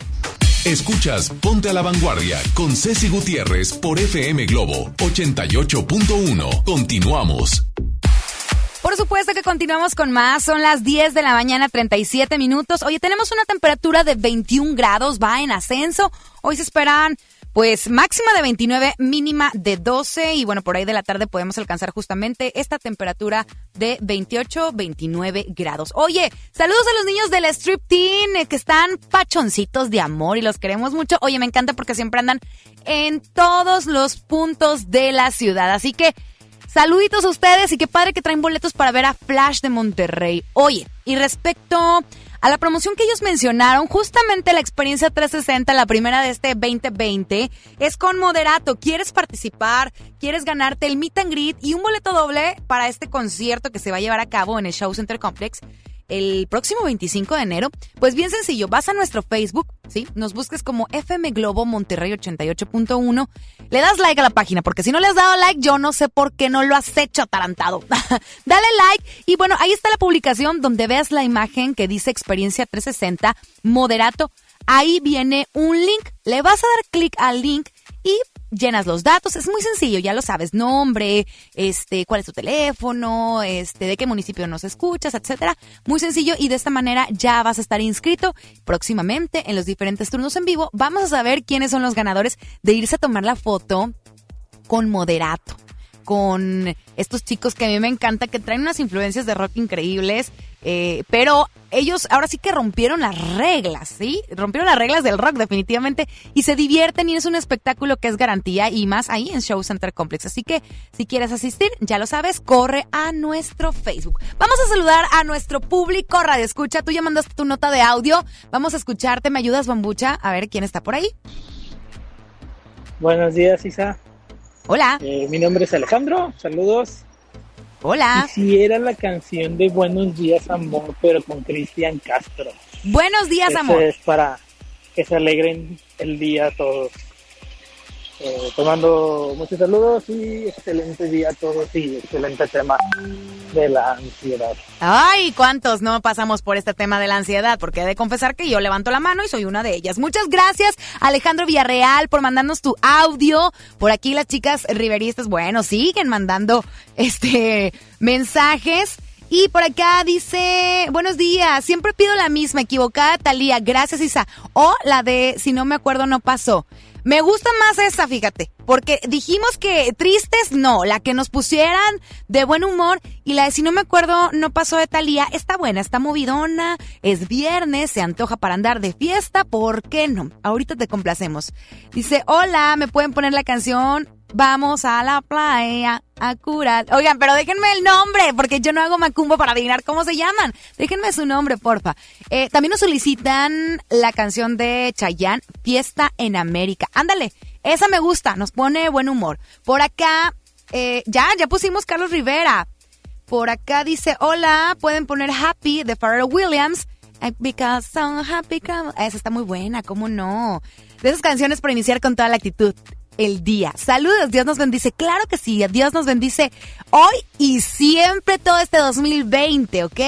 Escuchas Ponte a la Vanguardia con Ceci Gutiérrez por FM Globo 88.1. Continuamos. Por supuesto que continuamos con más. Son las 10 de la mañana, 37 minutos. Oye, tenemos una temperatura de 21 grados, va en ascenso. Hoy se esperan pues máxima de 29, mínima de 12 y bueno, por ahí de la tarde podemos alcanzar justamente esta temperatura de 28, 29 grados. Oye, saludos a los niños del Strip Teen eh, que están pachoncitos de amor y los queremos mucho. Oye, me encanta porque siempre andan en todos los puntos de la ciudad. Así que saluditos a ustedes y qué padre que traen boletos para ver a Flash de Monterrey. Oye, y respecto a la promoción que ellos mencionaron, justamente la experiencia 360, la primera de este 2020, es con Moderato. ¿Quieres participar? ¿Quieres ganarte el meet and greet y un boleto doble para este concierto que se va a llevar a cabo en el Show Center Complex? El próximo 25 de enero? Pues bien sencillo, vas a nuestro Facebook, ¿sí? Nos busques como FM Globo Monterrey 88.1, le das like a la página, porque si no le has dado like, yo no sé por qué no lo has hecho atarantado. Dale like y bueno, ahí está la publicación donde veas la imagen que dice Experiencia 360 Moderato. Ahí viene un link, le vas a dar clic al link y llenas los datos, es muy sencillo, ya lo sabes, nombre, este, cuál es tu teléfono, este, de qué municipio nos escuchas, etcétera. Muy sencillo y de esta manera ya vas a estar inscrito próximamente en los diferentes turnos en vivo. Vamos a saber quiénes son los ganadores de irse a tomar la foto con moderato con estos chicos que a mí me encanta, que traen unas influencias de rock increíbles, eh, pero ellos ahora sí que rompieron las reglas, ¿sí? Rompieron las reglas del rock definitivamente y se divierten y es un espectáculo que es garantía y más ahí en Show Center Complex. Así que si quieres asistir, ya lo sabes, corre a nuestro Facebook. Vamos a saludar a nuestro público Radio Escucha. Tú ya mandaste tu nota de audio. Vamos a escucharte. ¿Me ayudas, Bambucha? A ver quién está por ahí. Buenos días, Isa. Hola. Eh, mi nombre es Alejandro. Saludos. Hola. Quisiera la canción de Buenos días, amor, pero con Cristian Castro. Buenos días, amor. Es para que se alegren el día todos. Eh, tomando muchos saludos y excelente día a todos y excelente tema de la ansiedad. Ay, ¿cuántos no pasamos por este tema de la ansiedad? Porque he de confesar que yo levanto la mano y soy una de ellas. Muchas gracias, Alejandro Villarreal, por mandarnos tu audio. Por aquí las chicas riveristas, bueno, siguen mandando este mensajes. Y por acá dice, buenos días, siempre pido la misma, equivocada Talía, gracias Isa. O la de, si no me acuerdo, no pasó. Me gusta más esa, fíjate, porque dijimos que tristes no, la que nos pusieran de buen humor y la de si no me acuerdo no pasó de Talía, está buena, está movidona, es viernes, se antoja para andar de fiesta, ¿por qué no? Ahorita te complacemos. Dice, hola, ¿me pueden poner la canción? Vamos a la playa Oigan, pero déjenme el nombre, porque yo no hago macumbo para adivinar cómo se llaman. Déjenme su nombre, porfa. Eh, también nos solicitan la canción de Chayanne, Fiesta en América. Ándale, esa me gusta, nos pone buen humor. Por acá, eh, ya, ya pusimos Carlos Rivera. Por acá dice, hola, pueden poner Happy de Pharrell Williams. Because I'm happy. Esa está muy buena, ¿cómo no? De esas canciones para iniciar con toda la actitud el día. Saludos, Dios nos bendice. Claro que sí, Dios nos bendice hoy y siempre todo este 2020, ¿ok?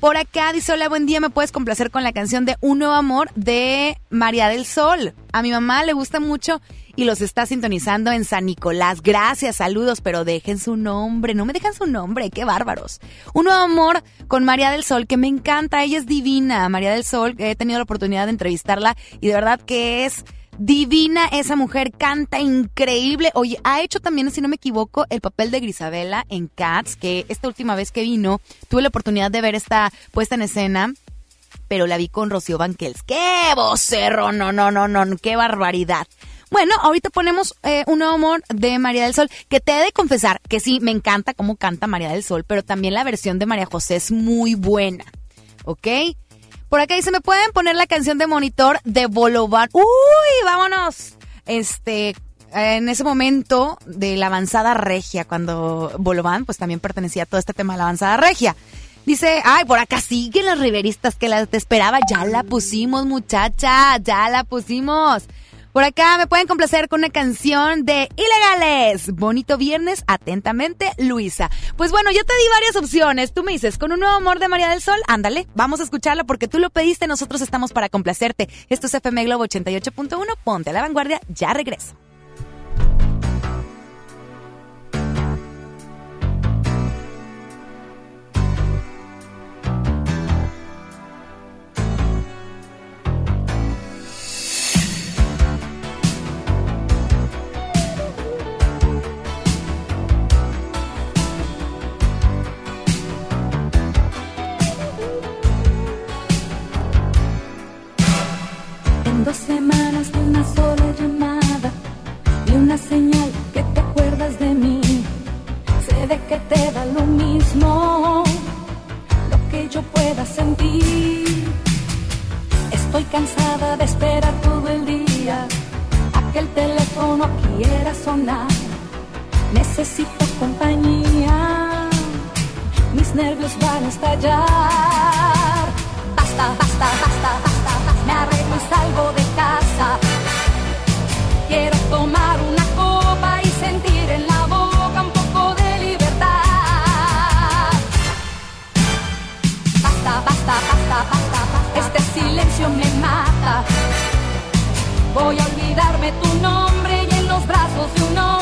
Por acá dice, hola, buen día, ¿me puedes complacer con la canción de Un Nuevo Amor de María del Sol? A mi mamá le gusta mucho y los está sintonizando en San Nicolás. Gracias, saludos, pero dejen su nombre, no me dejan su nombre, qué bárbaros. Un Nuevo Amor con María del Sol, que me encanta, ella es divina, María del Sol, he tenido la oportunidad de entrevistarla y de verdad que es divina esa mujer, canta increíble. Oye, ha hecho también, si no me equivoco, el papel de Grisabela en Cats, que esta última vez que vino, tuve la oportunidad de ver esta puesta en escena, pero la vi con Rocío Banquels. ¡Qué vocerro! No, no, no, no, qué barbaridad. Bueno, ahorita ponemos eh, un nuevo amor de María del Sol, que te he de confesar que sí, me encanta cómo canta María del Sol, pero también la versión de María José es muy buena. ¿Ok? Por acá dice, ¿me pueden poner la canción de monitor de Bolovan? ¡Uy! ¡Vámonos! Este, en ese momento de la avanzada regia, cuando Bolovan, pues también pertenecía a todo este tema de la avanzada regia. Dice, ay, por acá siguen los riveristas que la te esperaba. Ya la pusimos, muchacha, ya la pusimos. Por acá me pueden complacer con una canción de Ilegales. Bonito viernes, atentamente, Luisa. Pues bueno, yo te di varias opciones. Tú me dices, con un nuevo amor de María del Sol, ándale, vamos a escucharla porque tú lo pediste, nosotros estamos para complacerte. Esto es FM Globo 88.1, ponte a la vanguardia, ya regreso. Dos semanas de una sola llamada y una señal que te acuerdas de mí. Sé de que te da lo mismo lo que yo pueda sentir. Estoy cansada de esperar todo el día a que el teléfono quiera sonar. Necesito compañía, mis nervios van a estallar. Basta, basta, basta, basta, basta. Me arreglo salgo de casa. Quiero tomar una copa y sentir en la boca un poco de libertad. Basta, basta, basta, basta, basta. Este silencio me mata. Voy a olvidarme tu nombre y en los brazos de un hombre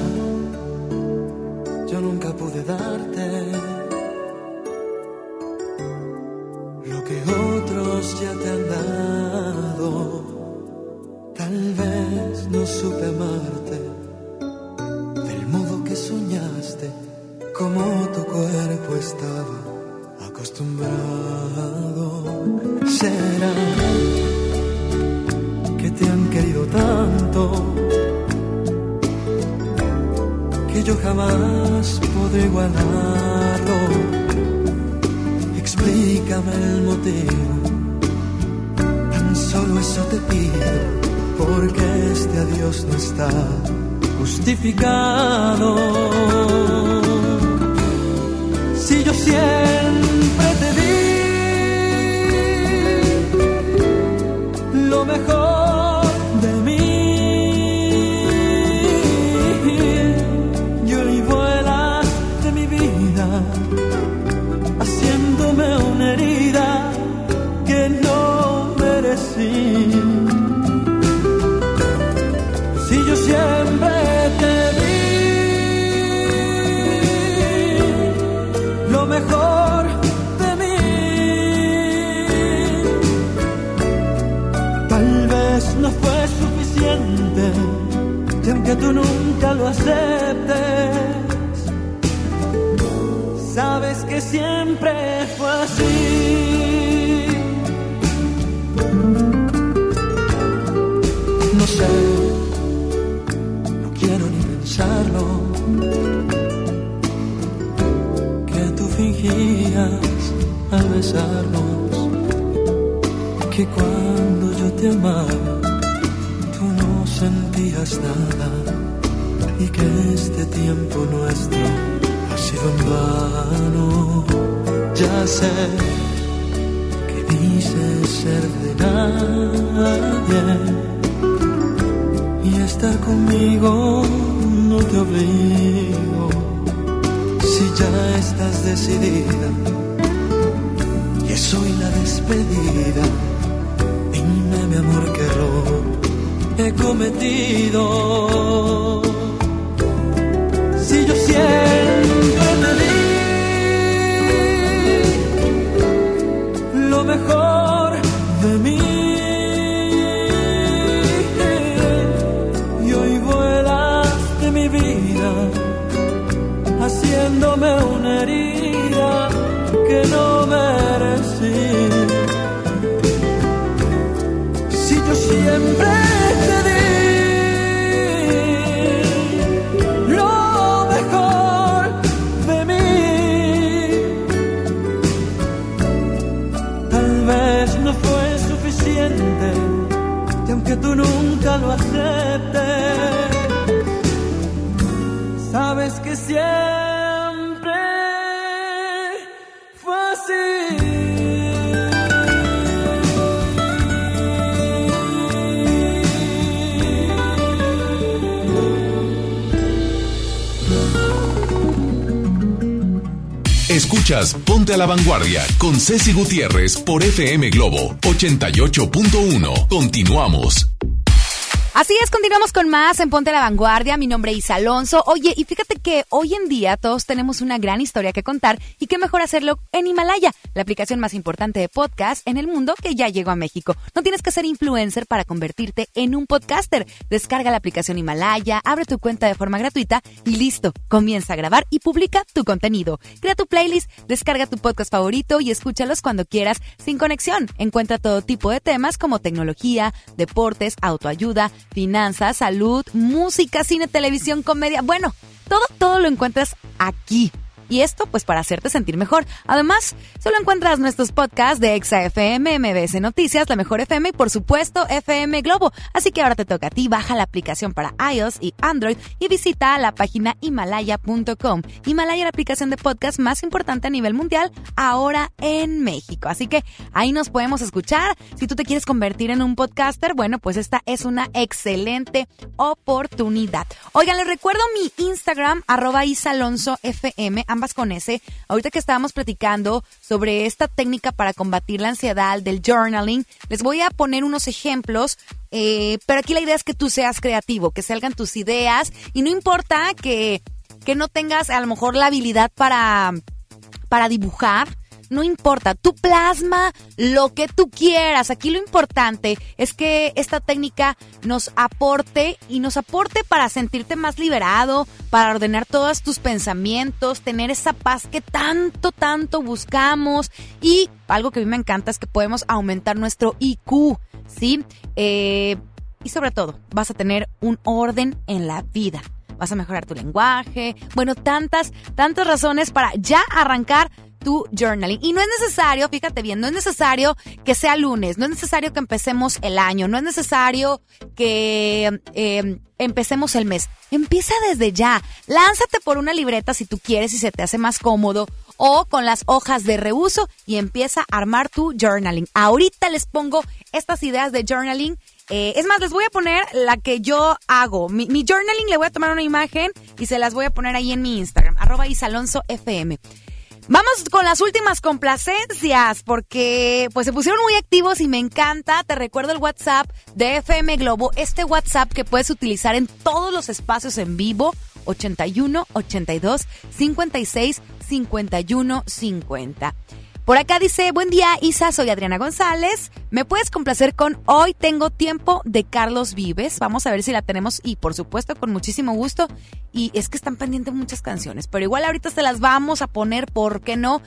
tú nunca lo aceptes. Sabes que siempre fue así. No sé, no quiero ni pensarlo. Que tú fingías al besarnos, que cuando yo te amaba, tú no sentías nada este tiempo nuestro ha sido en vano. Ya sé que dices ser de nadie y estar conmigo no te obligo. Si ya estás decidida y soy la despedida, dime mi amor que error he cometido. Lo sabes que siempre fue así. Escuchas Ponte a la Vanguardia con Ceci Gutiérrez por FM Globo 88.1. Continuamos. Así es, continuamos con más en Ponte la Vanguardia. Mi nombre es Alonso. Oye, y fíjate que hoy en día todos tenemos una gran historia que contar y qué mejor hacerlo en Himalaya, la aplicación más importante de podcast en el mundo que ya llegó a México. No tienes que ser influencer para convertirte en un podcaster. Descarga la aplicación Himalaya, abre tu cuenta de forma gratuita y listo. Comienza a grabar y publica tu contenido. Crea tu playlist, descarga tu podcast favorito y escúchalos cuando quieras sin conexión. Encuentra todo tipo de temas como tecnología, deportes, autoayuda, finanzas, salud, música, cine, televisión, comedia. Bueno, todo, todo lo encuentras aquí. Y esto, pues, para hacerte sentir mejor. Además, solo encuentras nuestros podcasts de Exa FM, MBS Noticias, La Mejor FM y, por supuesto, FM Globo. Así que ahora te toca a ti. Baja la aplicación para iOS y Android y visita la página himalaya.com. Himalaya, la aplicación de podcast más importante a nivel mundial, ahora en México. Así que ahí nos podemos escuchar. Si tú te quieres convertir en un podcaster, bueno, pues esta es una excelente oportunidad. Oigan, les recuerdo mi Instagram, arroba isalonsofm, con S. Ahorita que estábamos platicando sobre esta técnica para combatir la ansiedad del journaling, les voy a poner unos ejemplos eh, pero aquí la idea es que tú seas creativo, que salgan tus ideas y no importa que, que no tengas a lo mejor la habilidad para, para dibujar, no importa, tú plasma lo que tú quieras. Aquí lo importante es que esta técnica nos aporte y nos aporte para sentirte más liberado, para ordenar todos tus pensamientos, tener esa paz que tanto, tanto buscamos y algo que a mí me encanta es que podemos aumentar nuestro IQ, ¿sí? Eh, y sobre todo, vas a tener un orden en la vida. Vas a mejorar tu lenguaje. Bueno, tantas, tantas razones para ya arrancar tu journaling. Y no es necesario, fíjate bien, no es necesario que sea lunes, no es necesario que empecemos el año, no es necesario que eh, empecemos el mes. Empieza desde ya. Lánzate por una libreta si tú quieres y se te hace más cómodo o con las hojas de reuso y empieza a armar tu journaling. Ahorita les pongo estas ideas de journaling. Eh, es más, les voy a poner la que yo hago. Mi, mi, journaling le voy a tomar una imagen y se las voy a poner ahí en mi Instagram, arroba isalonsofm. Vamos con las últimas complacencias porque pues se pusieron muy activos y me encanta. Te recuerdo el WhatsApp de FM Globo, este WhatsApp que puedes utilizar en todos los espacios en vivo 81 82 56 51 50. Por acá dice, buen día Isa, soy Adriana González. ¿Me puedes complacer con Hoy tengo tiempo de Carlos Vives? Vamos a ver si la tenemos y por supuesto con muchísimo gusto. Y es que están pendientes muchas canciones, pero igual ahorita se las vamos a poner, ¿por qué no?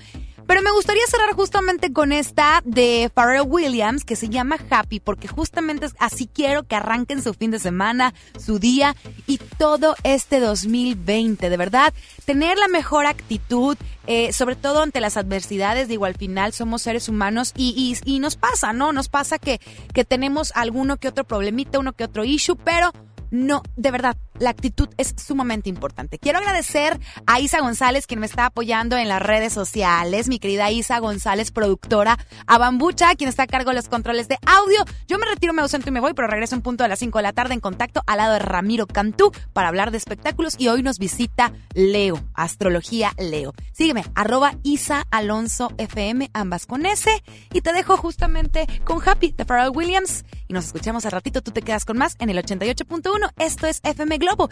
Pero me gustaría cerrar justamente con esta de Pharrell Williams que se llama Happy porque justamente así quiero que arranquen su fin de semana, su día y todo este 2020. De verdad, tener la mejor actitud, eh, sobre todo ante las adversidades. Digo, al final somos seres humanos y, y, y nos pasa, ¿no? Nos pasa que, que tenemos alguno que otro problemita, uno que otro issue, pero no, de verdad, la actitud es sumamente importante. Quiero agradecer a Isa González, quien me está apoyando en las redes sociales, mi querida Isa González, productora, a Bambucha, quien está a cargo de los controles de audio. Yo me retiro, me ausento y me voy, pero regreso en punto de las 5 de la tarde en contacto al lado de Ramiro Cantú para hablar de espectáculos y hoy nos visita Leo, Astrología Leo. Sígueme, arroba Isa Alonso FM, ambas con S, y te dejo justamente con Happy de Pharrell Williams y nos escuchamos al ratito, tú te quedas con más en el 88.1, esto es FM globo.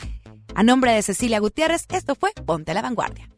A nombre de Cecilia Gutiérrez, esto fue Ponte a la Vanguardia.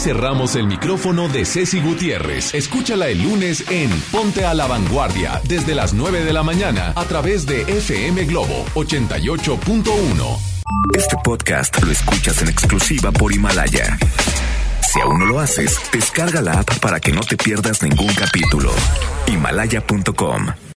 cerramos el micrófono de Ceci Gutiérrez. Escúchala el lunes en Ponte a la Vanguardia, desde las 9 de la mañana, a través de FM Globo 88.1. Este podcast lo escuchas en exclusiva por Himalaya. Si aún no lo haces, descarga la app para que no te pierdas ningún capítulo. Himalaya.com